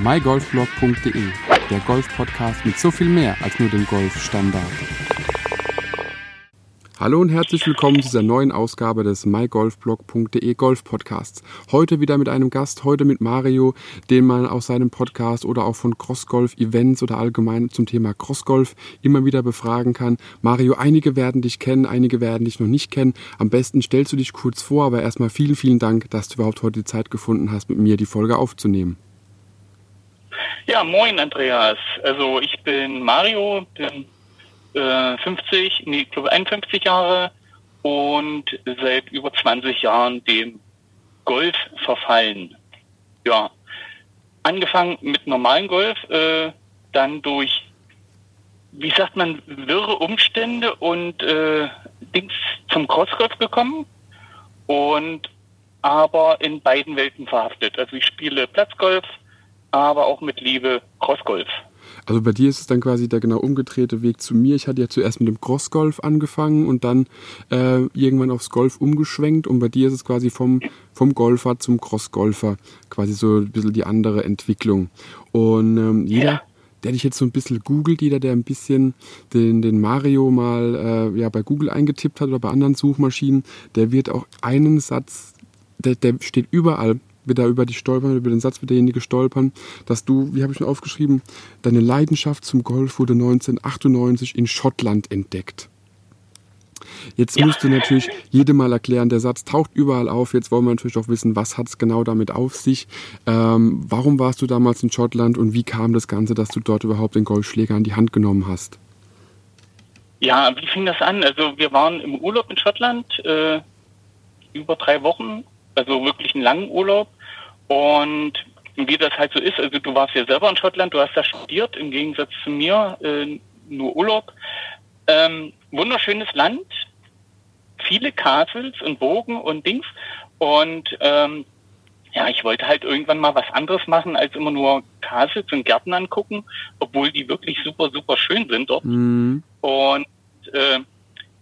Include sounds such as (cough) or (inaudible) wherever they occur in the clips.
mygolfblog.de, der Golf-Podcast mit so viel mehr als nur dem Golfstandard. Hallo und herzlich willkommen zu dieser neuen Ausgabe des mygolfblog.de Golf Podcasts. Heute wieder mit einem Gast, heute mit Mario, den man aus seinem Podcast oder auch von Crossgolf Events oder allgemein zum Thema Crossgolf immer wieder befragen kann. Mario, einige werden dich kennen, einige werden dich noch nicht kennen. Am besten stellst du dich kurz vor, aber erstmal vielen, vielen Dank, dass du überhaupt heute die Zeit gefunden hast, mit mir die Folge aufzunehmen. Ja, moin Andreas. Also ich bin Mario, bin äh, 50, nee, ich glaube 51 Jahre und seit über 20 Jahren dem Golf verfallen. Ja, angefangen mit normalen Golf, äh, dann durch, wie sagt man, wirre Umstände und äh, Dings zum Crossgolf gekommen und aber in beiden Welten verhaftet. Also ich spiele Platzgolf, aber auch mit Liebe Crossgolf. Also bei dir ist es dann quasi der genau umgedrehte Weg zu mir. Ich hatte ja zuerst mit dem Crossgolf angefangen und dann äh, irgendwann aufs Golf umgeschwenkt und bei dir ist es quasi vom, vom Golfer zum Crossgolfer quasi so ein bisschen die andere Entwicklung. Und ähm, jeder, ja. der dich jetzt so ein bisschen googelt, jeder, der ein bisschen den, den Mario mal äh, ja, bei Google eingetippt hat oder bei anderen Suchmaschinen, der wird auch einen Satz, der, der steht überall wird da über die stolpern, über den Satz wird derjenige stolpern, dass du, wie habe ich mir aufgeschrieben, deine Leidenschaft zum Golf wurde 1998 in Schottland entdeckt. Jetzt ja. musst du natürlich jedem mal erklären, der Satz taucht überall auf. Jetzt wollen wir natürlich auch wissen, was hat es genau damit auf sich? Ähm, warum warst du damals in Schottland und wie kam das Ganze, dass du dort überhaupt den Golfschläger in die Hand genommen hast? Ja, wie fing das an? Also wir waren im Urlaub in Schottland äh, über drei Wochen, also wirklich einen langen Urlaub. Und wie das halt so ist, also du warst ja selber in Schottland, du hast da studiert, im Gegensatz zu mir, äh, nur Urlaub. Ähm, wunderschönes Land, viele Castles und Burgen und Dings. Und ähm, ja, ich wollte halt irgendwann mal was anderes machen, als immer nur Castles und Gärten angucken, obwohl die wirklich super, super schön sind dort. Mhm. Und äh,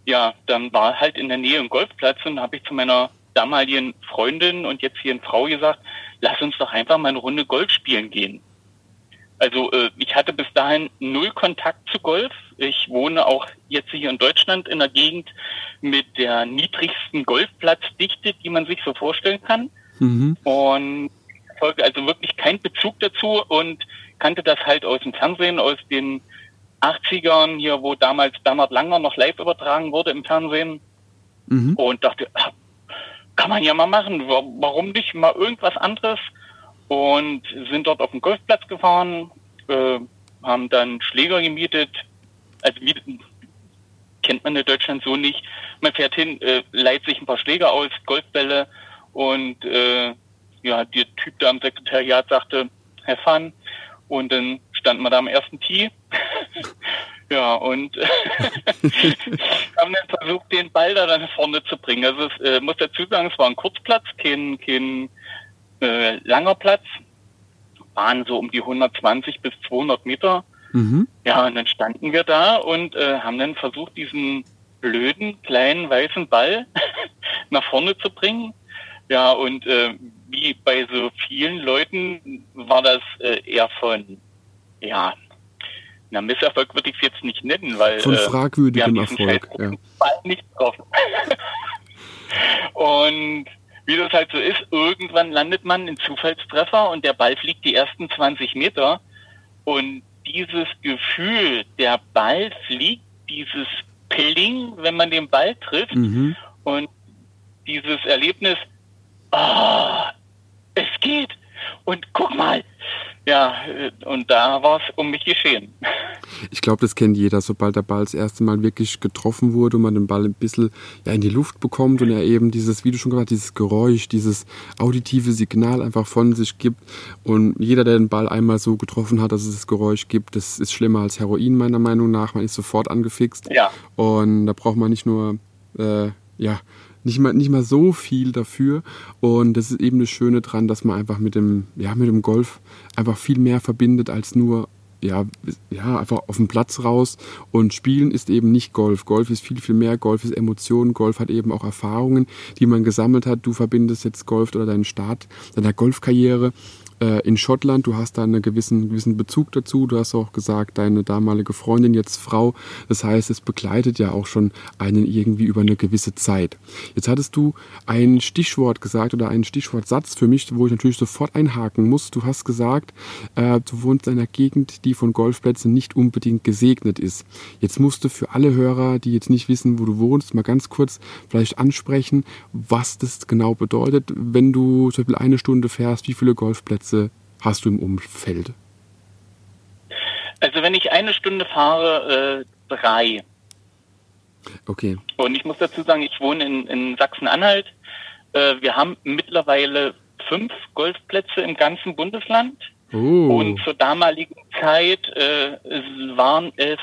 ja, dann war halt in der Nähe ein Golfplatz und habe ich zu meiner damaligen Freundin und jetzt hier eine Frau gesagt, lass uns doch einfach mal eine Runde Golf spielen gehen. Also äh, ich hatte bis dahin null Kontakt zu Golf. Ich wohne auch jetzt hier in Deutschland in einer Gegend mit der niedrigsten Golfplatzdichte, die man sich so vorstellen kann. Mhm. Und folge also wirklich keinen Bezug dazu und kannte das halt aus dem Fernsehen, aus den 80ern hier, wo damals Bernhard Langer noch live übertragen wurde im Fernsehen. Mhm. Und dachte, kann man ja mal machen. Warum nicht mal irgendwas anderes? Und sind dort auf den Golfplatz gefahren, äh, haben dann Schläger gemietet. Also mieten kennt man in Deutschland so nicht. Man fährt hin, äh, leiht sich ein paar Schläger aus, Golfbälle und äh, ja, der Typ da am Sekretariat sagte, Herr Fun. Und dann standen wir da am ersten Tee Ja, und (laughs) haben dann versucht, den Ball da dann vorne zu bringen. Also es äh, muss dazu sagen, es war ein Kurzplatz, kein, kein äh, langer Platz. Waren so um die 120 bis 200 Meter. Mhm. Ja, und dann standen wir da und äh, haben dann versucht, diesen blöden, kleinen, weißen Ball (laughs) nach vorne zu bringen. Ja, und äh, wie bei so vielen Leuten war das äh, eher von, ja, na, Misserfolg würde ich es jetzt nicht nennen, weil von fragwürdigem äh, Erfolg. Ja. nicht getroffen. (laughs) und wie das halt so ist, irgendwann landet man in Zufallstreffer und der Ball fliegt die ersten 20 Meter. Und dieses Gefühl, der Ball fliegt, dieses Pling, wenn man den Ball trifft mhm. und dieses Erlebnis, oh, es geht. Und guck mal, ja, und da war es um mich geschehen. Ich glaube, das kennt jeder, sobald der Ball das erste Mal wirklich getroffen wurde und man den Ball ein bisschen ja, in die Luft bekommt und er eben dieses, wie du schon gesagt dieses Geräusch, dieses auditive Signal einfach von sich gibt. Und jeder, der den Ball einmal so getroffen hat, dass es das Geräusch gibt, das ist schlimmer als Heroin meiner Meinung nach. Man ist sofort angefixt. Ja. Und da braucht man nicht nur äh, ja, nicht mal, nicht mal so viel dafür. Und das ist eben das Schöne dran, dass man einfach mit dem, ja, mit dem Golf einfach viel mehr verbindet als nur ja, ja, einfach auf den Platz raus und spielen ist eben nicht Golf. Golf ist viel, viel mehr. Golf ist Emotionen. Golf hat eben auch Erfahrungen, die man gesammelt hat. Du verbindest jetzt Golf oder deinen Start deiner Golfkarriere in Schottland. Du hast da einen gewissen, gewissen Bezug dazu. Du hast auch gesagt, deine damalige Freundin, jetzt Frau. Das heißt, es begleitet ja auch schon einen irgendwie über eine gewisse Zeit. Jetzt hattest du ein Stichwort gesagt oder einen Stichwortsatz für mich, wo ich natürlich sofort einhaken muss. Du hast gesagt, äh, du wohnst in einer Gegend, die von Golfplätzen nicht unbedingt gesegnet ist. Jetzt musst du für alle Hörer, die jetzt nicht wissen, wo du wohnst, mal ganz kurz vielleicht ansprechen, was das genau bedeutet, wenn du zum Beispiel eine Stunde fährst, wie viele Golfplätze hast du im Umfeld? Also wenn ich eine Stunde fahre, äh, drei. Okay. Und ich muss dazu sagen, ich wohne in, in Sachsen-Anhalt. Äh, wir haben mittlerweile fünf Golfplätze im ganzen Bundesland. Oh. Und zur damaligen Zeit äh, waren es,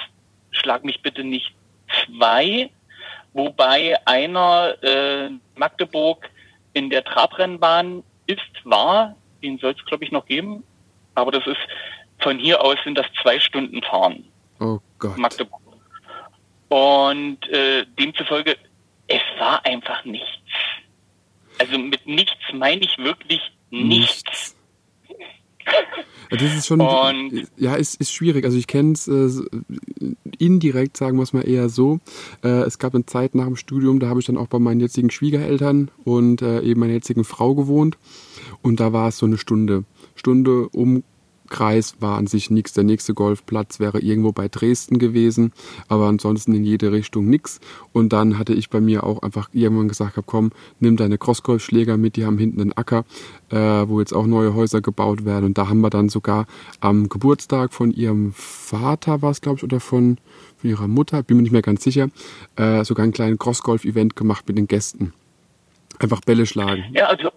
schlag mich bitte nicht, zwei, wobei einer äh, Magdeburg in der Trabrennbahn ist, war, den soll es glaube ich noch geben, aber das ist, von hier aus sind das zwei Stunden fahren. Oh Gott. Magdeburg. Und äh, demzufolge, es war einfach nichts. Also mit nichts meine ich wirklich nichts. nichts. Das ist schon, und ja, ist, ist schwierig. Also ich kenne es äh, indirekt, sagen wir es mal eher so. Äh, es gab eine Zeit nach dem Studium, da habe ich dann auch bei meinen jetzigen Schwiegereltern und äh, eben meiner jetzigen Frau gewohnt. Und da war es so eine Stunde. Stunde um Kreis war an sich nichts. Der nächste Golfplatz wäre irgendwo bei Dresden gewesen, aber ansonsten in jede Richtung nichts. Und dann hatte ich bei mir auch einfach irgendwann gesagt, komm, nimm deine Crossgolfschläger mit, die haben hinten einen Acker, äh, wo jetzt auch neue Häuser gebaut werden. Und da haben wir dann sogar am Geburtstag von ihrem Vater, war es glaube ich, oder von, von ihrer Mutter, bin mir nicht mehr ganz sicher, äh, sogar ein kleines Crossgolf-Event gemacht mit den Gästen. Einfach Bälle schlagen. Ja, also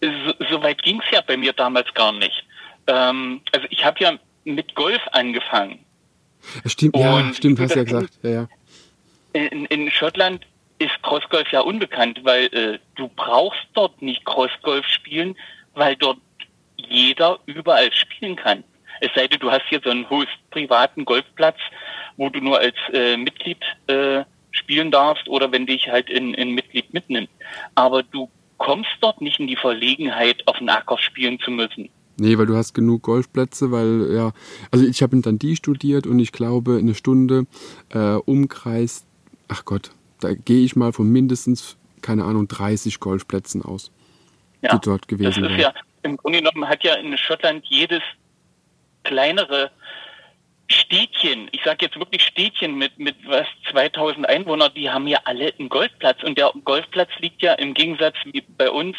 so, weit ging es ja bei mir damals gar nicht. Ähm, also ich habe ja mit Golf angefangen. Stimmt, ja, stimmt, hast du ja gesagt. Ja, ja. In, in Schottland ist Crossgolf ja unbekannt, weil äh, du brauchst dort nicht Crossgolf spielen, weil dort jeder überall spielen kann. Es sei denn, du hast hier so einen höchst privaten Golfplatz, wo du nur als äh, Mitglied äh, spielen darfst oder wenn dich halt in, in Mitglied mitnimmt. Aber du kommst dort nicht in die Verlegenheit, auf den Acker spielen zu müssen. Nee, weil du hast genug Golfplätze, weil, ja, also ich habe in Dundee studiert und ich glaube, eine Stunde äh, Umkreis, ach Gott, da gehe ich mal von mindestens, keine Ahnung, 30 Golfplätzen aus, ja, die dort gewesen das ist Ja, Im Grunde genommen hat ja in Schottland jedes kleinere Städtchen, ich sage jetzt wirklich Städtchen mit, mit was 2000 Einwohnern, die haben ja alle einen Golfplatz und der Golfplatz liegt ja im Gegensatz wie bei uns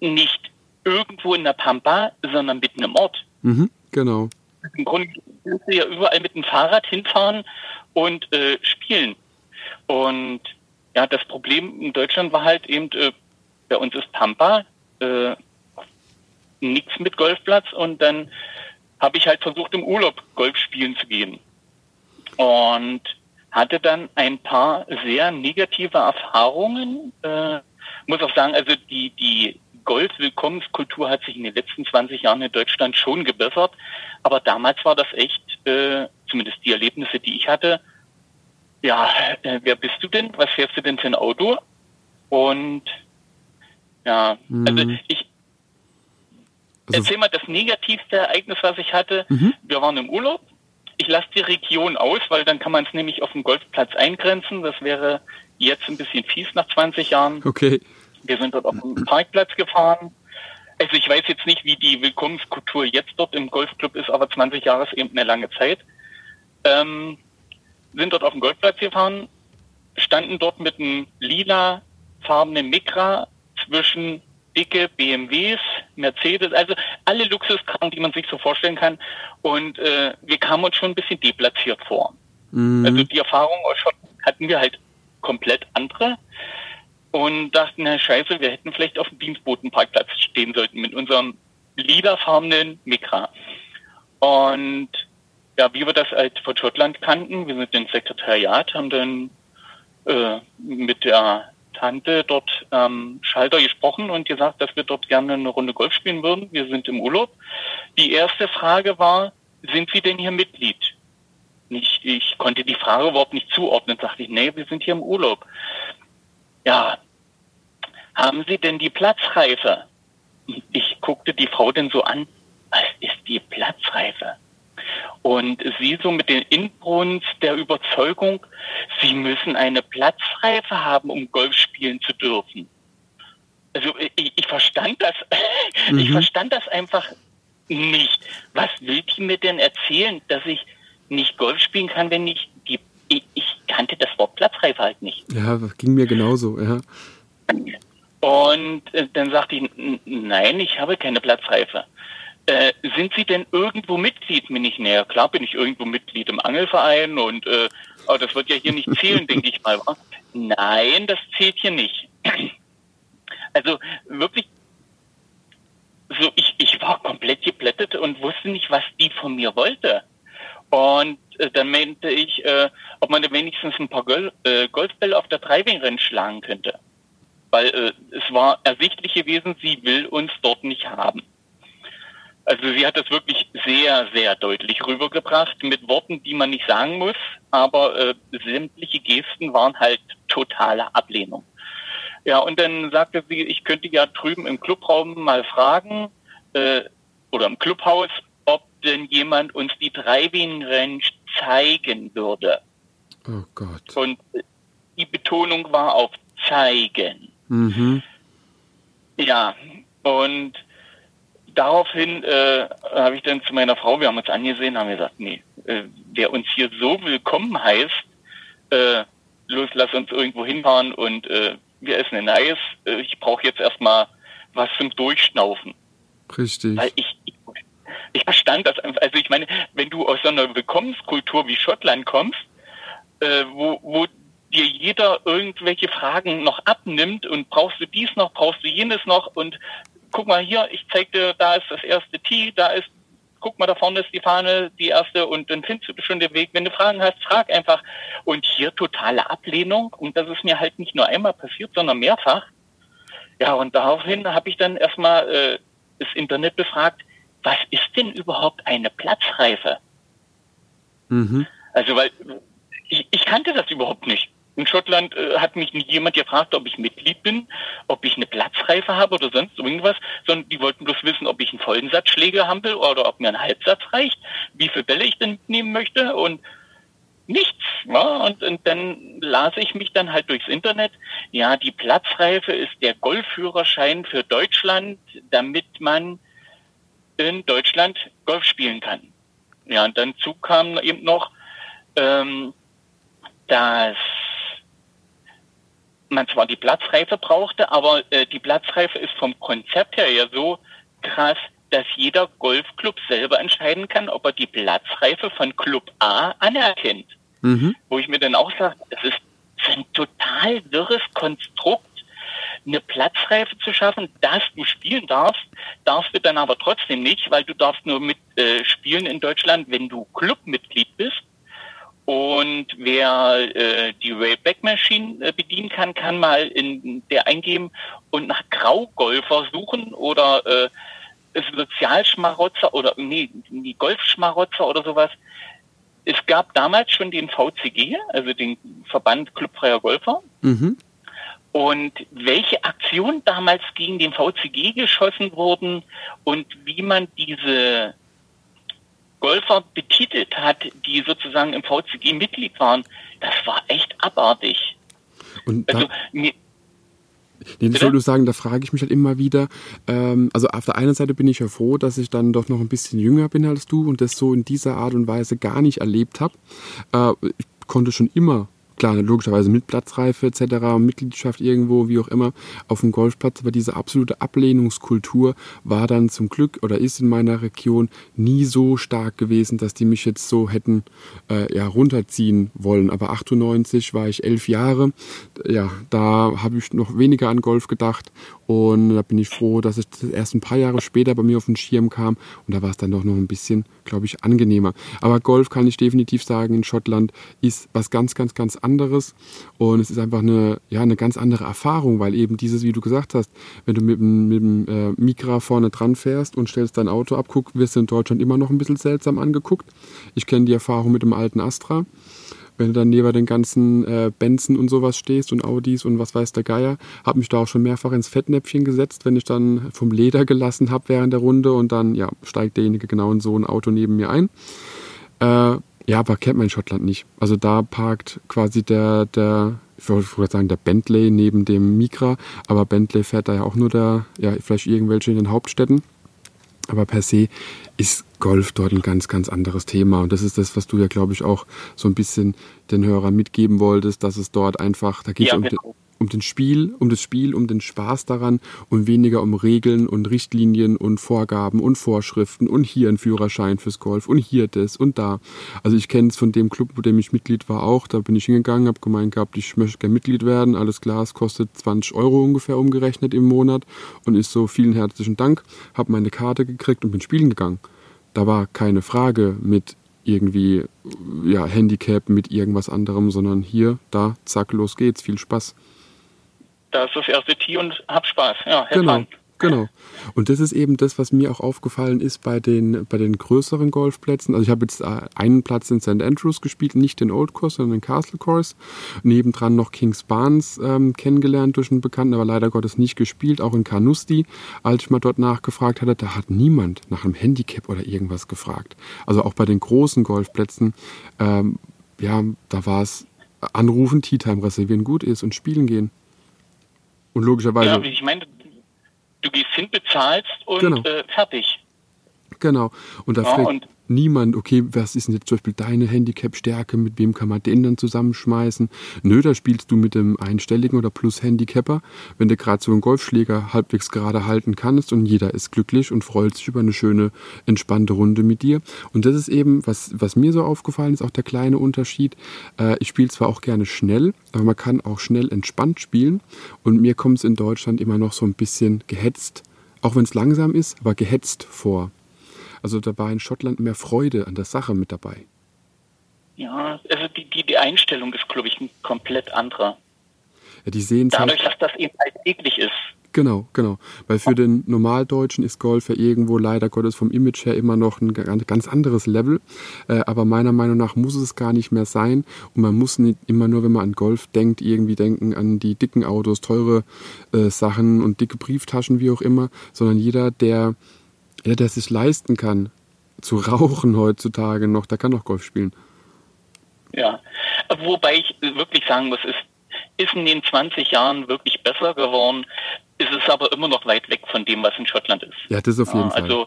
nicht irgendwo in der Pampa, sondern mitten im Ort. Mhm, genau. Im Grunde kannst du ja überall mit dem Fahrrad hinfahren und äh, spielen. Und ja, das Problem in Deutschland war halt eben, äh, bei uns ist Pampa, äh, nichts mit Golfplatz und dann habe ich halt versucht, im Urlaub Golf spielen zu gehen. Und hatte dann ein paar sehr negative Erfahrungen. Äh, muss auch sagen, also die, die Golf-Willkommenskultur hat sich in den letzten 20 Jahren in Deutschland schon gebessert. Aber damals war das echt, äh, zumindest die Erlebnisse, die ich hatte, ja, äh, wer bist du denn? Was fährst du denn für ein Auto? Und ja, mhm. also ich also, erzähl mal das negativste Ereignis, was ich hatte. Mhm. Wir waren im Urlaub. Ich lasse die Region aus, weil dann kann man es nämlich auf dem Golfplatz eingrenzen. Das wäre jetzt ein bisschen fies nach 20 Jahren. Okay. Wir sind dort auf dem Parkplatz gefahren. Also ich weiß jetzt nicht, wie die Willkommenskultur jetzt dort im Golfclub ist, aber 20 Jahre ist eben eine lange Zeit. Ähm, sind dort auf dem Golfplatz gefahren, standen dort mit einem lila farbenen Mikra zwischen dicke BMWs, Mercedes, also alle Luxuskarren, die man sich so vorstellen kann. Und äh, wir kamen uns schon ein bisschen deplatziert vor. Mhm. Also die Erfahrung hatten wir halt komplett andere und dachten, na scheiße, wir hätten vielleicht auf dem Dienstbotenparkplatz stehen sollten mit unserem lilafarbenen Mikra. Und ja, wie wir das halt von Schottland kannten, wir sind ins Sekretariat, haben dann äh, mit der Tante dort ähm, Schalter gesprochen und gesagt, dass wir dort gerne eine Runde Golf spielen würden. Wir sind im Urlaub. Die erste Frage war, sind Sie denn hier Mitglied? Ich, ich konnte die Frage überhaupt nicht zuordnen. Sagte ich, nee, wir sind hier im Urlaub. Ja, haben Sie denn die Platzreife? ich guckte die Frau denn so an, was ist die Platzreife? Und sie so mit den Inbrunst der Überzeugung, sie müssen eine Platzreife haben, um Golf spielen zu dürfen. Also ich, ich verstand das, (laughs) mhm. ich verstand das einfach nicht. Was will die mir denn erzählen, dass ich nicht Golf spielen kann, wenn ich die, ich, ich kannte das Wort Platzreife halt nicht. Ja, ging mir genauso, ja. Und äh, dann sagte ich, nein, ich habe keine Platzreife. Äh, sind Sie denn irgendwo Mitglied? Bin ich näher? Klar bin ich irgendwo Mitglied im Angelverein und äh, aber das wird ja hier nicht zählen, (laughs) denke ich mal. Nein, das zählt hier nicht. (clears throat) Also wirklich, so ich, ich war komplett geplättet und wusste nicht, was die von mir wollte. Und äh, dann meinte ich, äh, ob man wenigstens ein paar Gol äh, Golfbälle auf der Driving schlagen könnte. Weil äh, es war ersichtlich gewesen, sie will uns dort nicht haben. Also sie hat das wirklich sehr, sehr deutlich rübergebracht mit Worten, die man nicht sagen muss, aber äh, sämtliche Gesten waren halt totale Ablehnung. Ja, und dann sagte sie, ich könnte ja drüben im Clubraum mal fragen äh, oder im Clubhaus, ob denn jemand uns die Driving Range zeigen würde. Oh Gott. Und die Betonung war auf zeigen. Mhm. Ja, und daraufhin äh, habe ich dann zu meiner Frau, wir haben uns angesehen, haben gesagt, nee, äh, wer uns hier so willkommen heißt, äh, los, lass uns irgendwo hinfahren und äh, wir essen ein Eis. Äh, ich brauche jetzt erstmal was zum Durchschnaufen. Richtig. Weil ich, ich, ich verstand das einfach. Also ich meine, wenn du aus so einer Willkommenskultur wie Schottland kommst, äh, wo, wo dir jeder irgendwelche Fragen noch abnimmt und brauchst du dies noch, brauchst du jenes noch und guck mal hier, ich zeig dir, da ist das erste Tee, da ist, guck mal, da vorne ist die Fahne, die erste und dann findest du schon den Weg. Wenn du Fragen hast, frag einfach. Und hier totale Ablehnung und das ist mir halt nicht nur einmal passiert, sondern mehrfach. Ja, und daraufhin habe ich dann erstmal äh, das Internet befragt, was ist denn überhaupt eine Platzreife? Mhm. Also, weil ich, ich kannte das überhaupt nicht. In Schottland äh, hat mich jemand gefragt, ob ich Mitglied bin, ob ich eine Platzreife habe oder sonst irgendwas, sondern die wollten bloß wissen, ob ich einen vollen Satz Schläge habe oder ob mir ein Halbsatz reicht, wie viele Bälle ich denn mitnehmen möchte und nichts. Ja? Und, und dann las ich mich dann halt durchs Internet. Ja, die Platzreife ist der Golfführerschein für Deutschland, damit man in Deutschland Golf spielen kann. Ja, und dann zu kam eben noch, ähm, dass man zwar die Platzreife brauchte, aber äh, die Platzreife ist vom Konzept her ja so krass, dass jeder Golfclub selber entscheiden kann, ob er die Platzreife von Club A anerkennt. Mhm. Wo ich mir dann auch sage, es ist ein total wirres Konstrukt, eine Platzreife zu schaffen, dass du spielen darfst, darfst du dann aber trotzdem nicht, weil du darfst nur mit äh, spielen in Deutschland, wenn du Clubmitglied bist. Und wer äh, die Wayback Machine äh, bedienen kann, kann mal in der eingeben und nach Graugolfer suchen oder äh, Sozialschmarotzer oder nee, die Golfschmarotzer oder sowas. Es gab damals schon den VCG, also den Verband Clubfreier Golfer. Mhm. Und welche Aktionen damals gegen den VCG geschossen wurden und wie man diese Golfer betitelt hat, die sozusagen im VCG Mitglied waren, das war echt abartig. Und also, mir, Nee, das wollte nur sagen, da frage ich mich halt immer wieder. Ähm, also auf der einen Seite bin ich ja froh, dass ich dann doch noch ein bisschen jünger bin als du und das so in dieser Art und Weise gar nicht erlebt habe. Äh, ich konnte schon immer klar, logischerweise mit Platzreife etc., Mitgliedschaft irgendwo, wie auch immer, auf dem Golfplatz, aber diese absolute Ablehnungskultur war dann zum Glück oder ist in meiner Region nie so stark gewesen, dass die mich jetzt so hätten äh, ja, runterziehen wollen. Aber 98 war ich elf Jahre, ja, da habe ich noch weniger an Golf gedacht und da bin ich froh, dass es erst ein paar Jahre später bei mir auf den Schirm kam und da war es dann doch noch ein bisschen, glaube ich, angenehmer. Aber Golf kann ich definitiv sagen, in Schottland ist was ganz, ganz, ganz anderes anderes und es ist einfach eine, ja, eine ganz andere Erfahrung, weil eben dieses, wie du gesagt hast, wenn du mit, mit dem äh, Mikra vorne dran fährst und stellst dein Auto ab, guck, wirst du in Deutschland immer noch ein bisschen seltsam angeguckt. Ich kenne die Erfahrung mit dem alten Astra. wenn du dann neben den ganzen äh, Benzen und sowas stehst und Audis und was weiß der Geier. Habe mich da auch schon mehrfach ins Fettnäpfchen gesetzt, wenn ich dann vom Leder gelassen habe während der Runde und dann ja, steigt derjenige genau in so ein Auto neben mir ein. Äh, ja, aber kennt man in Schottland nicht. Also da parkt quasi der, der ich wollte sagen, der Bentley neben dem Micra, aber Bentley fährt da ja auch nur der, ja, vielleicht irgendwelche in den Hauptstädten. Aber per se ist Golf dort ein ganz, ganz anderes Thema. Und das ist das, was du ja, glaube ich, auch so ein bisschen den Hörern mitgeben wolltest, dass es dort einfach, da geht es ja, um, genau. den, um den Spiel, um das Spiel, um den Spaß daran und weniger um Regeln und Richtlinien und Vorgaben und Vorschriften und hier ein Führerschein fürs Golf und hier das und da. Also ich kenne es von dem Club, wo dem ich Mitglied war, auch. Da bin ich hingegangen, habe gemeint gehabt, ich möchte gerne Mitglied werden. Alles klar, es kostet 20 Euro ungefähr umgerechnet im Monat und ist so vielen herzlichen Dank. Habe meine Karte gekriegt und bin spielen gegangen. Da war keine Frage mit irgendwie ja, Handicap mit irgendwas anderem, sondern hier, da, zack, los geht's, viel Spaß da ist das erste Tee und hab Spaß. Ja, genau. Genau. Und das ist eben das, was mir auch aufgefallen ist bei den, bei den größeren Golfplätzen. Also ich habe jetzt äh, einen Platz in St. Andrews gespielt, nicht den Old Course, sondern den Castle Course. Nebendran noch Kings Barnes ähm, kennengelernt durch einen Bekannten, aber leider Gottes nicht gespielt. Auch in Carnoustie, als ich mal dort nachgefragt hatte, da hat niemand nach einem Handicap oder irgendwas gefragt. Also auch bei den großen Golfplätzen, ähm, ja, da war es anrufen, Tea Time reservieren gut ist und spielen gehen. Und logischerweise. Ja, ich meine, du gehst hin, bezahlst und genau. äh, fertig. Genau. Und da ja, fragt niemand, okay, was ist denn jetzt zum Beispiel deine Handicap-Stärke, mit wem kann man den dann zusammenschmeißen? Nö, da spielst du mit dem Einstelligen oder Plus-Handicapper, wenn du gerade so einen Golfschläger halbwegs gerade halten kannst und jeder ist glücklich und freut sich über eine schöne, entspannte Runde mit dir. Und das ist eben, was, was mir so aufgefallen ist, auch der kleine Unterschied. Äh, ich spiele zwar auch gerne schnell, aber man kann auch schnell entspannt spielen und mir kommt es in Deutschland immer noch so ein bisschen gehetzt, auch wenn es langsam ist, aber gehetzt vor. Also da war in Schottland mehr Freude an der Sache mit dabei. Ja, also die, die, die Einstellung ist, glaube ich, ein komplett anderer. Ja, die sehen Dadurch, halt, dass das eben alltäglich ist. Genau, genau. Weil für den Normaldeutschen ist Golf ja irgendwo leider Gottes vom Image her immer noch ein ganz anderes Level. Äh, aber meiner Meinung nach muss es gar nicht mehr sein. Und man muss nicht immer nur, wenn man an Golf denkt, irgendwie denken an die dicken Autos, teure äh, Sachen und dicke Brieftaschen, wie auch immer, sondern jeder, der ja, der sich leisten kann, zu rauchen heutzutage noch, der kann auch Golf spielen. Ja, wobei ich wirklich sagen muss, ist, ist in den 20 Jahren wirklich besser geworden, ist es aber immer noch weit weg von dem, was in Schottland ist. Ja, das auf jeden ja, also, Fall.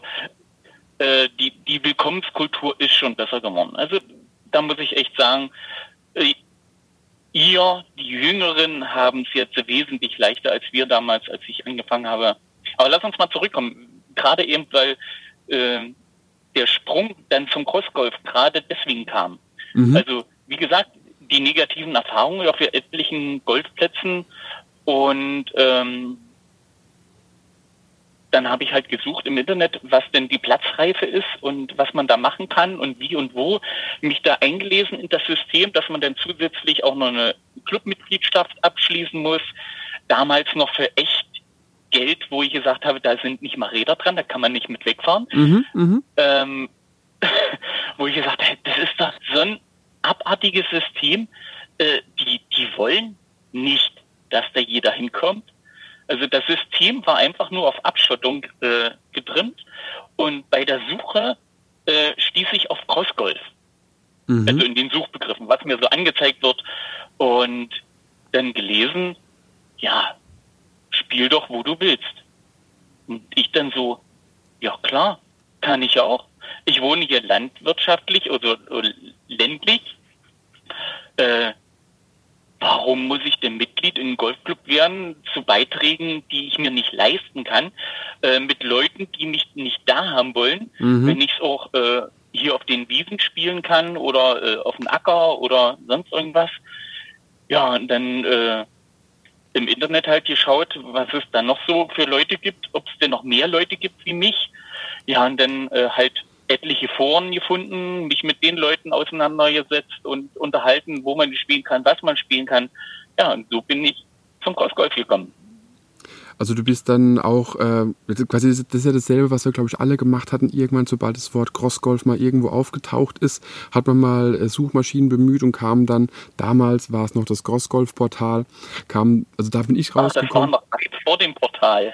Also äh, die, die Willkommenskultur ist schon besser geworden. Also da muss ich echt sagen, äh, ihr, die Jüngeren, haben es jetzt wesentlich leichter als wir damals, als ich angefangen habe. Aber lass uns mal zurückkommen gerade eben, weil äh, der Sprung dann zum Crossgolf gerade deswegen kam. Mhm. Also wie gesagt, die negativen Erfahrungen auf etlichen Golfplätzen und ähm, dann habe ich halt gesucht im Internet, was denn die Platzreife ist und was man da machen kann und wie und wo. Mich da eingelesen in das System, dass man dann zusätzlich auch noch eine Clubmitgliedschaft abschließen muss. Damals noch für echt Geld, wo ich gesagt habe, da sind nicht mal Räder dran, da kann man nicht mit wegfahren. Mhm, mh. ähm, (laughs) wo ich gesagt habe, das ist doch so ein abartiges System. Äh, die, die wollen nicht, dass da jeder hinkommt. Also das System war einfach nur auf Abschottung äh, getrimmt und bei der Suche äh, stieß ich auf Crossgolf. Mhm. Also in den Suchbegriffen, was mir so angezeigt wird und dann gelesen, ja, spiel doch, wo du willst. Und ich dann so, ja klar, kann ich auch. Ich wohne hier landwirtschaftlich oder, oder ländlich. Äh, warum muss ich denn Mitglied in einem Golfclub werden zu Beiträgen, die ich mir nicht leisten kann, äh, mit Leuten, die mich nicht da haben wollen, mhm. wenn ich es auch äh, hier auf den Wiesen spielen kann oder äh, auf dem Acker oder sonst irgendwas. Ja, und dann äh, im Internet halt geschaut, was es da noch so für Leute gibt, ob es denn noch mehr Leute gibt wie mich. Ja, und dann äh, halt etliche Foren gefunden, mich mit den Leuten auseinandergesetzt und unterhalten, wo man spielen kann, was man spielen kann. Ja, und so bin ich zum Crossgolf gekommen. Also du bist dann auch, äh, quasi das ist ja dasselbe, was wir glaube ich alle gemacht hatten. Irgendwann, sobald das Wort Crossgolf mal irgendwo aufgetaucht ist, hat man mal äh, Suchmaschinen bemüht und kam dann, damals war es noch das Crossgolf-Portal, kam, also da bin ich rausgekommen. Ach, das war noch vor dem Portal.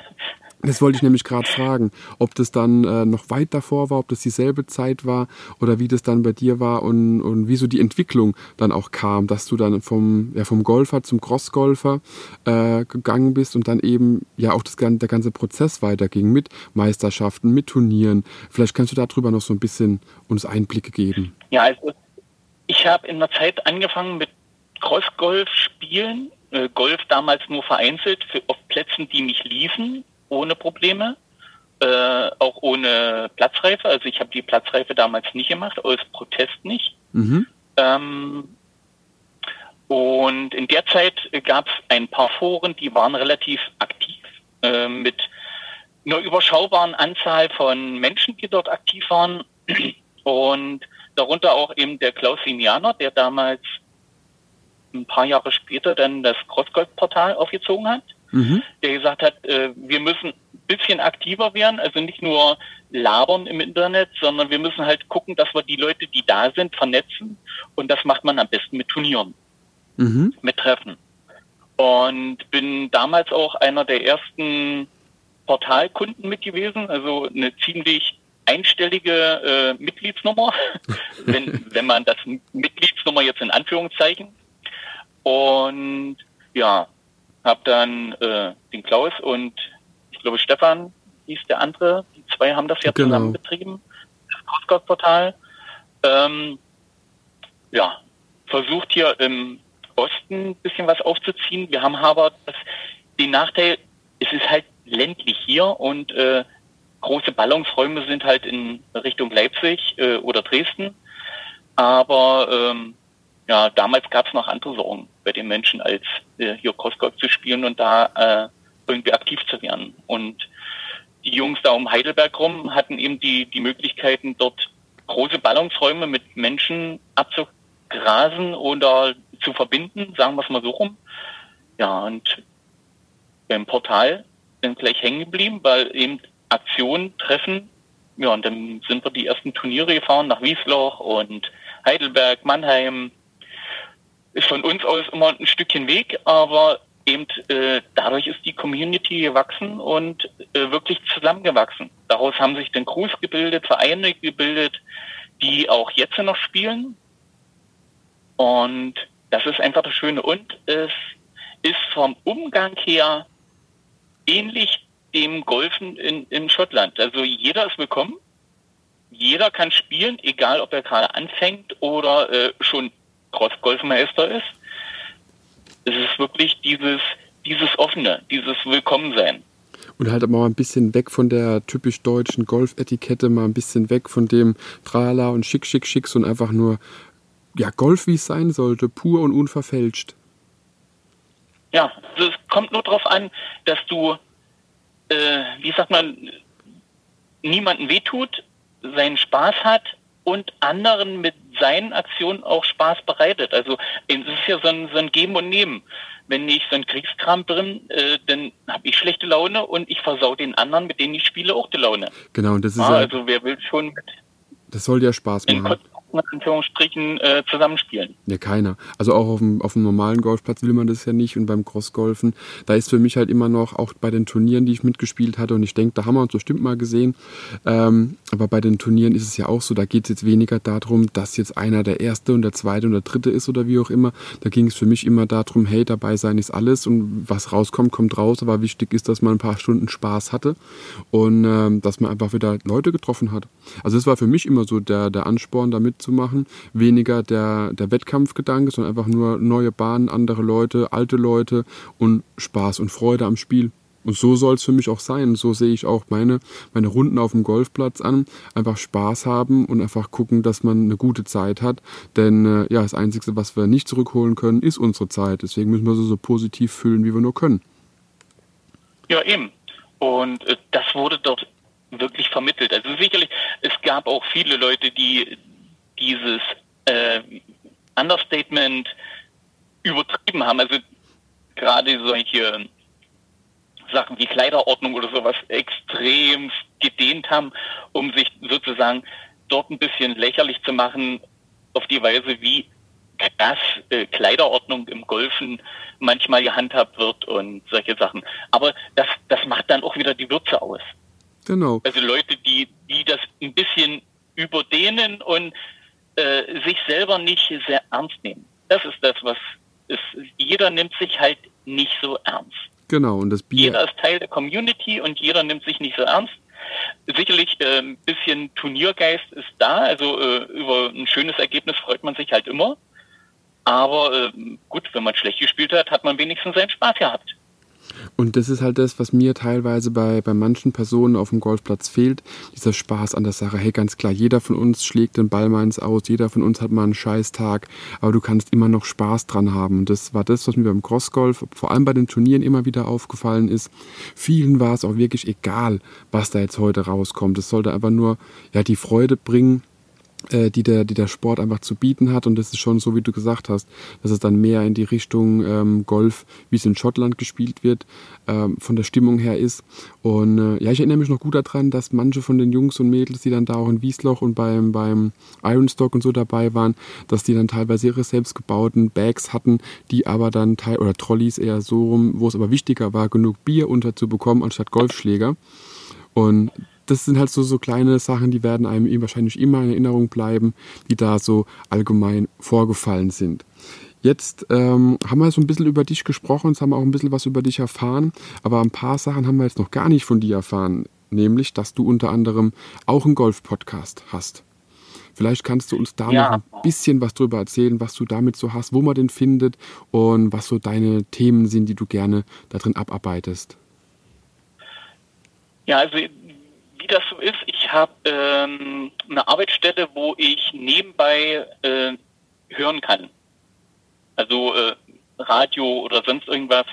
Das wollte ich nämlich gerade fragen, ob das dann äh, noch weit davor war, ob das dieselbe Zeit war oder wie das dann bei dir war und, und wie so die Entwicklung dann auch kam, dass du dann vom, ja, vom Golfer zum Crossgolfer äh, gegangen bist und dann eben ja auch das, der ganze Prozess weiterging mit Meisterschaften, mit Turnieren. Vielleicht kannst du darüber noch so ein bisschen uns Einblicke geben. Ja, also ich habe in der Zeit angefangen mit Crossgolf spielen, äh, Golf damals nur vereinzelt für, auf Plätzen, die mich ließen ohne Probleme, äh, auch ohne Platzreife. Also ich habe die Platzreife damals nicht gemacht, aus Protest nicht. Mhm. Ähm, und in der Zeit gab es ein paar Foren, die waren relativ aktiv äh, mit einer überschaubaren Anzahl von Menschen, die dort aktiv waren. Und darunter auch eben der Klaus Sinianer, der damals ein paar Jahre später dann das Crossgold-Portal aufgezogen hat mhm. der gesagt hat, äh, wir müssen ein bisschen aktiver werden, also nicht nur labern im Internet, sondern wir müssen halt gucken, dass wir die Leute, die da sind, vernetzen. Und das macht man am besten mit Turnieren, mhm. mit Treffen. Und bin damals auch einer der ersten Portalkunden mit gewesen, also eine ziemlich einstellige äh, Mitgliedsnummer, (laughs) wenn, wenn man das Mitgliedsnummer jetzt in Anführungszeichen. Und ja, habe dann äh, den Klaus und ich glaube Stefan hieß der andere. Die zwei haben das ja genau. zusammen betrieben, das Crosscut-Portal. Ähm, ja, versucht hier im Osten ein bisschen was aufzuziehen. Wir haben aber das, den Nachteil, es ist halt ländlich hier und äh, große Ballungsräume sind halt in Richtung Leipzig äh, oder Dresden. Aber ähm, ja, damals gab es noch andere Sorgen bei den Menschen, als äh, hier Crossgolf zu spielen und da äh, irgendwie aktiv zu werden. Und die Jungs da um Heidelberg rum hatten eben die, die Möglichkeiten, dort große Ballungsräume mit Menschen abzugrasen oder zu verbinden, sagen wir es mal so rum. Ja, und beim Portal sind gleich hängen geblieben, weil eben Aktionen, Treffen, ja, und dann sind wir die ersten Turniere gefahren nach Wiesloch und Heidelberg, Mannheim, ist von uns aus immer ein Stückchen Weg, aber eben äh, dadurch ist die Community gewachsen und äh, wirklich zusammengewachsen. Daraus haben sich dann Crews gebildet, Vereine gebildet, die auch jetzt noch spielen. Und das ist einfach das Schöne. Und es ist vom Umgang her ähnlich dem Golfen in, in Schottland. Also jeder ist willkommen. Jeder kann spielen, egal ob er gerade anfängt oder äh, schon Cross-Golfmeister ist. Es ist wirklich dieses, dieses Offene, dieses Willkommensein. Und halt aber mal ein bisschen weg von der typisch deutschen Golfetikette, mal ein bisschen weg von dem Trala und Schick, Schick, Schick, sondern einfach nur, ja, Golf, wie es sein sollte, pur und unverfälscht. Ja, also es kommt nur darauf an, dass du, äh, wie sagt man, niemanden wehtut, seinen Spaß hat und anderen mit seinen Aktionen auch Spaß bereitet. Also es ist ja so ein, so ein Geben und Nehmen. Wenn ich so ein Kriegskram drin, äh, dann habe ich schlechte Laune und ich versau den anderen, mit denen ich spiele, auch die Laune. Genau, und das ist ja, also wer will schon mit das soll ja Spaß machen in Anführungsstrichen äh, zusammenspielen. Ja, keiner. Also auch auf dem, auf dem normalen Golfplatz will man das ja nicht und beim Crossgolfen, da ist für mich halt immer noch, auch bei den Turnieren, die ich mitgespielt hatte, und ich denke, da haben wir uns bestimmt mal gesehen, ähm, aber bei den Turnieren ist es ja auch so, da geht es jetzt weniger darum, dass jetzt einer der Erste und der Zweite und der Dritte ist oder wie auch immer. Da ging es für mich immer darum, hey, dabei sein ist alles und was rauskommt, kommt raus, aber wichtig ist, dass man ein paar Stunden Spaß hatte und ähm, dass man einfach wieder Leute getroffen hat. Also das war für mich immer so der, der Ansporn, damit zu machen. Weniger der, der Wettkampfgedanke, sondern einfach nur neue Bahnen, andere Leute, alte Leute und Spaß und Freude am Spiel. Und so soll es für mich auch sein. So sehe ich auch meine, meine Runden auf dem Golfplatz an. Einfach Spaß haben und einfach gucken, dass man eine gute Zeit hat. Denn äh, ja, das Einzige, was wir nicht zurückholen können, ist unsere Zeit. Deswegen müssen wir sie so positiv füllen, wie wir nur können. Ja, eben. Und äh, das wurde dort wirklich vermittelt. Also sicherlich, es gab auch viele Leute, die dieses äh, Understatement übertrieben haben. Also gerade solche Sachen wie Kleiderordnung oder sowas extrem gedehnt haben, um sich sozusagen dort ein bisschen lächerlich zu machen, auf die Weise, wie krass äh, Kleiderordnung im Golfen manchmal gehandhabt wird und solche Sachen. Aber das, das macht dann auch wieder die Würze aus. Genau. Also Leute, die, die das ein bisschen überdehnen und äh, sich selber nicht sehr ernst nehmen. Das ist das, was ist. Jeder nimmt sich halt nicht so ernst. Genau, und das Bier. Jeder ist Teil der Community und jeder nimmt sich nicht so ernst. Sicherlich äh, ein bisschen Turniergeist ist da, also äh, über ein schönes Ergebnis freut man sich halt immer. Aber äh, gut, wenn man schlecht gespielt hat, hat man wenigstens seinen Spaß gehabt. Und das ist halt das, was mir teilweise bei, bei manchen Personen auf dem Golfplatz fehlt. Dieser Spaß an der Sache. Hey, ganz klar, jeder von uns schlägt den Ball meins aus, jeder von uns hat mal einen Scheißtag, aber du kannst immer noch Spaß dran haben. Und das war das, was mir beim Crossgolf, vor allem bei den Turnieren immer wieder aufgefallen ist. Vielen war es auch wirklich egal, was da jetzt heute rauskommt. Es sollte einfach nur ja, die Freude bringen, die, der, die der Sport einfach zu bieten hat. Und das ist schon so, wie du gesagt hast, dass es dann mehr in die Richtung ähm, Golf, wie es in Schottland gespielt wird, ähm, von der Stimmung her ist. Und äh, ja, ich erinnere mich noch gut daran, dass manche von den Jungs und Mädels, die dann da auch in Wiesloch und beim, beim Ironstock und so dabei waren, dass die dann teilweise ihre selbstgebauten Bags hatten, die aber dann teil oder Trolleys eher so rum, wo es aber wichtiger war, genug Bier unterzubekommen anstatt Golfschläger. Und das sind halt so, so kleine Sachen, die werden einem wahrscheinlich immer in Erinnerung bleiben, die da so allgemein vorgefallen sind. Jetzt ähm, haben wir so ein bisschen über dich gesprochen, jetzt haben wir auch ein bisschen was über dich erfahren, aber ein paar Sachen haben wir jetzt noch gar nicht von dir erfahren, nämlich, dass du unter anderem auch einen Golf-Podcast hast. Vielleicht kannst du uns da ja. noch ein bisschen was drüber erzählen, was du damit so hast, wo man den findet und was so deine Themen sind, die du gerne da drin abarbeitest. Ja, also das so ist, ich habe ähm, eine Arbeitsstelle, wo ich nebenbei äh, hören kann. Also äh, Radio oder sonst irgendwas.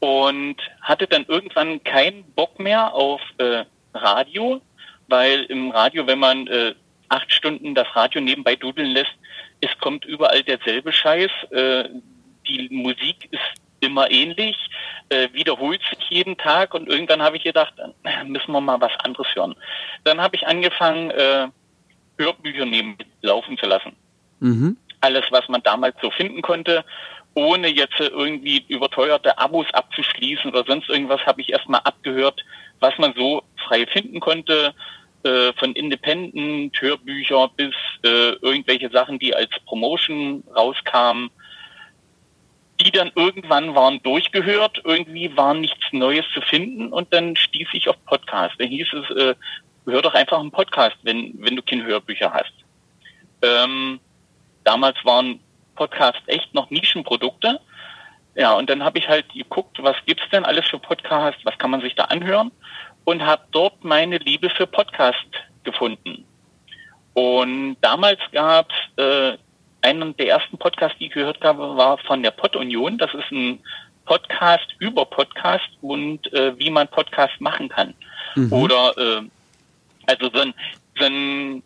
Und hatte dann irgendwann keinen Bock mehr auf äh, Radio, weil im Radio, wenn man äh, acht Stunden das Radio nebenbei dudeln lässt, es kommt überall derselbe Scheiß. Äh, die Musik ist immer ähnlich, äh, wiederholt sich jeden Tag und irgendwann habe ich gedacht, äh, müssen wir mal was anderes hören. Dann habe ich angefangen, äh, Hörbücher neben laufen zu lassen. Mhm. Alles, was man damals so finden konnte, ohne jetzt irgendwie überteuerte Abos abzuschließen oder sonst irgendwas, habe ich erstmal abgehört, was man so frei finden konnte, äh, von Independent Hörbücher bis äh, irgendwelche Sachen, die als Promotion rauskamen die dann irgendwann waren durchgehört, irgendwie war nichts Neues zu finden und dann stieß ich auf Podcast. Da hieß es, äh, hör doch einfach einen Podcast, wenn, wenn du keine Hörbücher hast. Ähm, damals waren Podcasts echt noch Nischenprodukte. Ja, und dann habe ich halt geguckt, was gibt's denn alles für Podcasts, was kann man sich da anhören und habe dort meine Liebe für Podcast gefunden. Und damals gab's äh, einen der ersten Podcasts, die ich gehört habe, war von der Pod-Union. Das ist ein Podcast über Podcast und äh, wie man Podcast machen kann. Mhm. Oder äh, also so ein, so ein,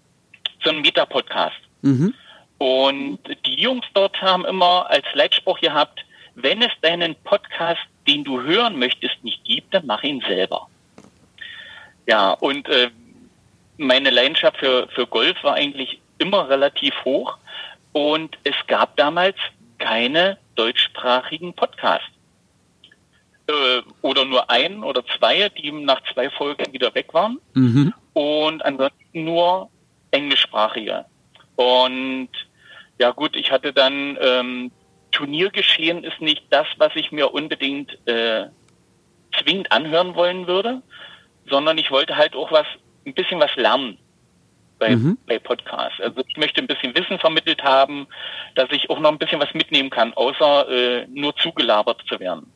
so ein Meta-Podcast. Mhm. Und die Jungs dort haben immer als Leitspruch gehabt, wenn es deinen Podcast, den du hören möchtest, nicht gibt, dann mach ihn selber. Ja, und äh, meine Leidenschaft für, für Golf war eigentlich immer relativ hoch. Und es gab damals keine deutschsprachigen Podcasts. Äh, oder nur ein oder zwei, die nach zwei Folgen wieder weg waren. Mhm. Und ansonsten nur englischsprachige. Und ja gut, ich hatte dann ähm, Turniergeschehen ist nicht das, was ich mir unbedingt äh, zwingend anhören wollen würde, sondern ich wollte halt auch was, ein bisschen was lernen bei, mhm. bei Podcasts. Also ich möchte ein bisschen Wissen vermittelt haben, dass ich auch noch ein bisschen was mitnehmen kann, außer äh, nur zugelabert zu werden.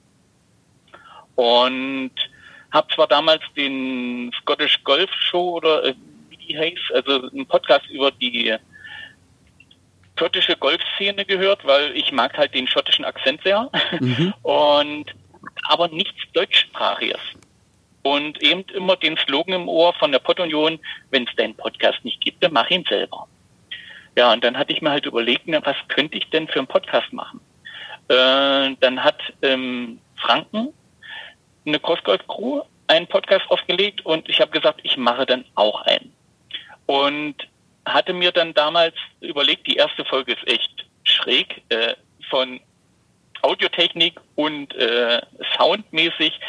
Und habe zwar damals den Scottish Golf Show oder äh, wie die heißt, also einen Podcast über die schottische Golfszene gehört, weil ich mag halt den schottischen Akzent sehr mhm. (laughs) und aber nichts deutschsprachiges und eben immer den Slogan im Ohr von der Pottunion, wenn es deinen Podcast nicht gibt, dann mach ihn selber. Ja, und dann hatte ich mir halt überlegt, na, was könnte ich denn für einen Podcast machen? Äh, dann hat ähm, Franken eine Crossgolf Crew einen Podcast aufgelegt und ich habe gesagt, ich mache dann auch einen. Und hatte mir dann damals überlegt, die erste Folge ist echt schräg, äh, von Audiotechnik und äh, soundmäßig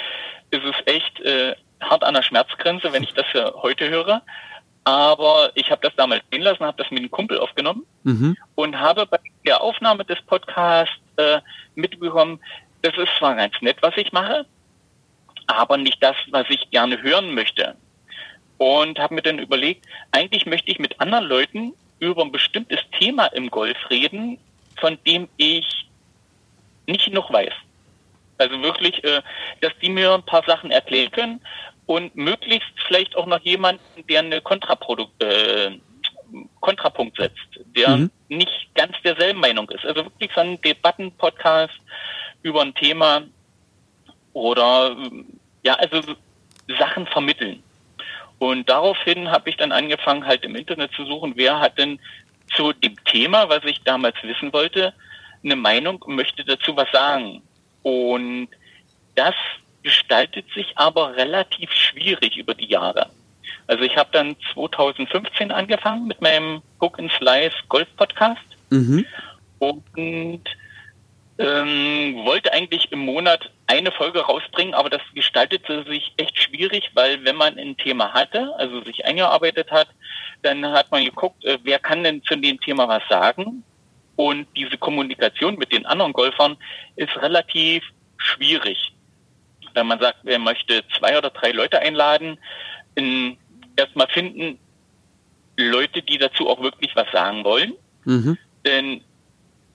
ist es echt äh, hart an der Schmerzgrenze, wenn ich das heute höre. Aber ich habe das damals sehen lassen, habe das mit einem Kumpel aufgenommen mhm. und habe bei der Aufnahme des Podcasts äh, mitbekommen, das ist zwar ganz nett, was ich mache, aber nicht das, was ich gerne hören möchte. Und habe mir dann überlegt, eigentlich möchte ich mit anderen Leuten über ein bestimmtes Thema im Golf reden, von dem ich nicht noch weiß. Also wirklich, äh, dass die mir ein paar Sachen erklären können und möglichst vielleicht auch noch jemanden, der eine Kontraprodukt, äh, Kontrapunkt setzt, der mhm. nicht ganz derselben Meinung ist. Also wirklich so ein Debattenpodcast über ein Thema oder ja, also Sachen vermitteln. Und daraufhin habe ich dann angefangen, halt im Internet zu suchen, wer hat denn zu dem Thema, was ich damals wissen wollte, eine Meinung und möchte dazu was sagen. Und das gestaltet sich aber relativ schwierig über die Jahre. Also ich habe dann 2015 angefangen mit meinem Hook and Slice Golf Podcast mhm. und ähm, wollte eigentlich im Monat eine Folge rausbringen, aber das gestaltete sich echt schwierig, weil wenn man ein Thema hatte, also sich eingearbeitet hat, dann hat man geguckt, äh, wer kann denn zu dem Thema was sagen und diese Kommunikation mit den anderen Golfern ist relativ schwierig. Wenn man sagt, wer möchte zwei oder drei Leute einladen, erstmal finden Leute, die dazu auch wirklich was sagen wollen. Mhm. Denn,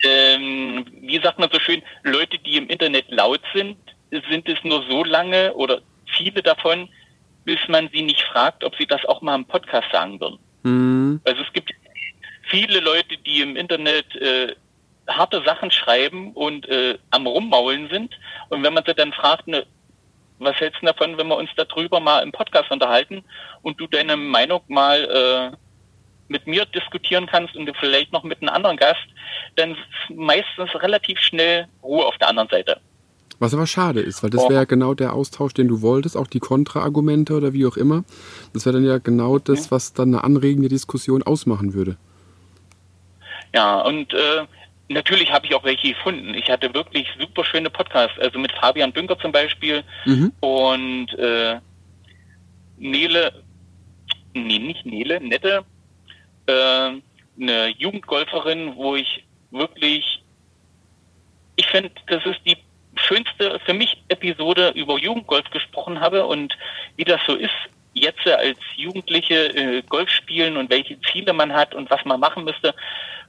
ähm, wie sagt man so schön, Leute, die im Internet laut sind, sind es nur so lange oder viele davon, bis man sie nicht fragt, ob sie das auch mal im Podcast sagen würden. Mhm. Also es gibt viele Leute, die im Internet äh, harte Sachen schreiben und äh, am Rummaulen sind. Und wenn man sie dann fragt, ne, was hältst du davon, wenn wir uns darüber mal im Podcast unterhalten und du deine Meinung mal äh, mit mir diskutieren kannst und vielleicht noch mit einem anderen Gast, dann ist meistens relativ schnell Ruhe auf der anderen Seite. Was aber schade ist, weil das wäre ja genau der Austausch, den du wolltest, auch die Kontraargumente oder wie auch immer. Das wäre dann ja genau das, was dann eine anregende Diskussion ausmachen würde. Ja, und äh, natürlich habe ich auch welche gefunden. Ich hatte wirklich super schöne Podcasts, also mit Fabian Bünker zum Beispiel mhm. und äh, Nele, nee, nicht Nele, Nette, äh, eine Jugendgolferin, wo ich wirklich, ich finde, das ist die schönste für mich Episode über Jugendgolf gesprochen habe und wie das so ist, jetzt als Jugendliche äh, Golf spielen und welche Ziele man hat und was man machen müsste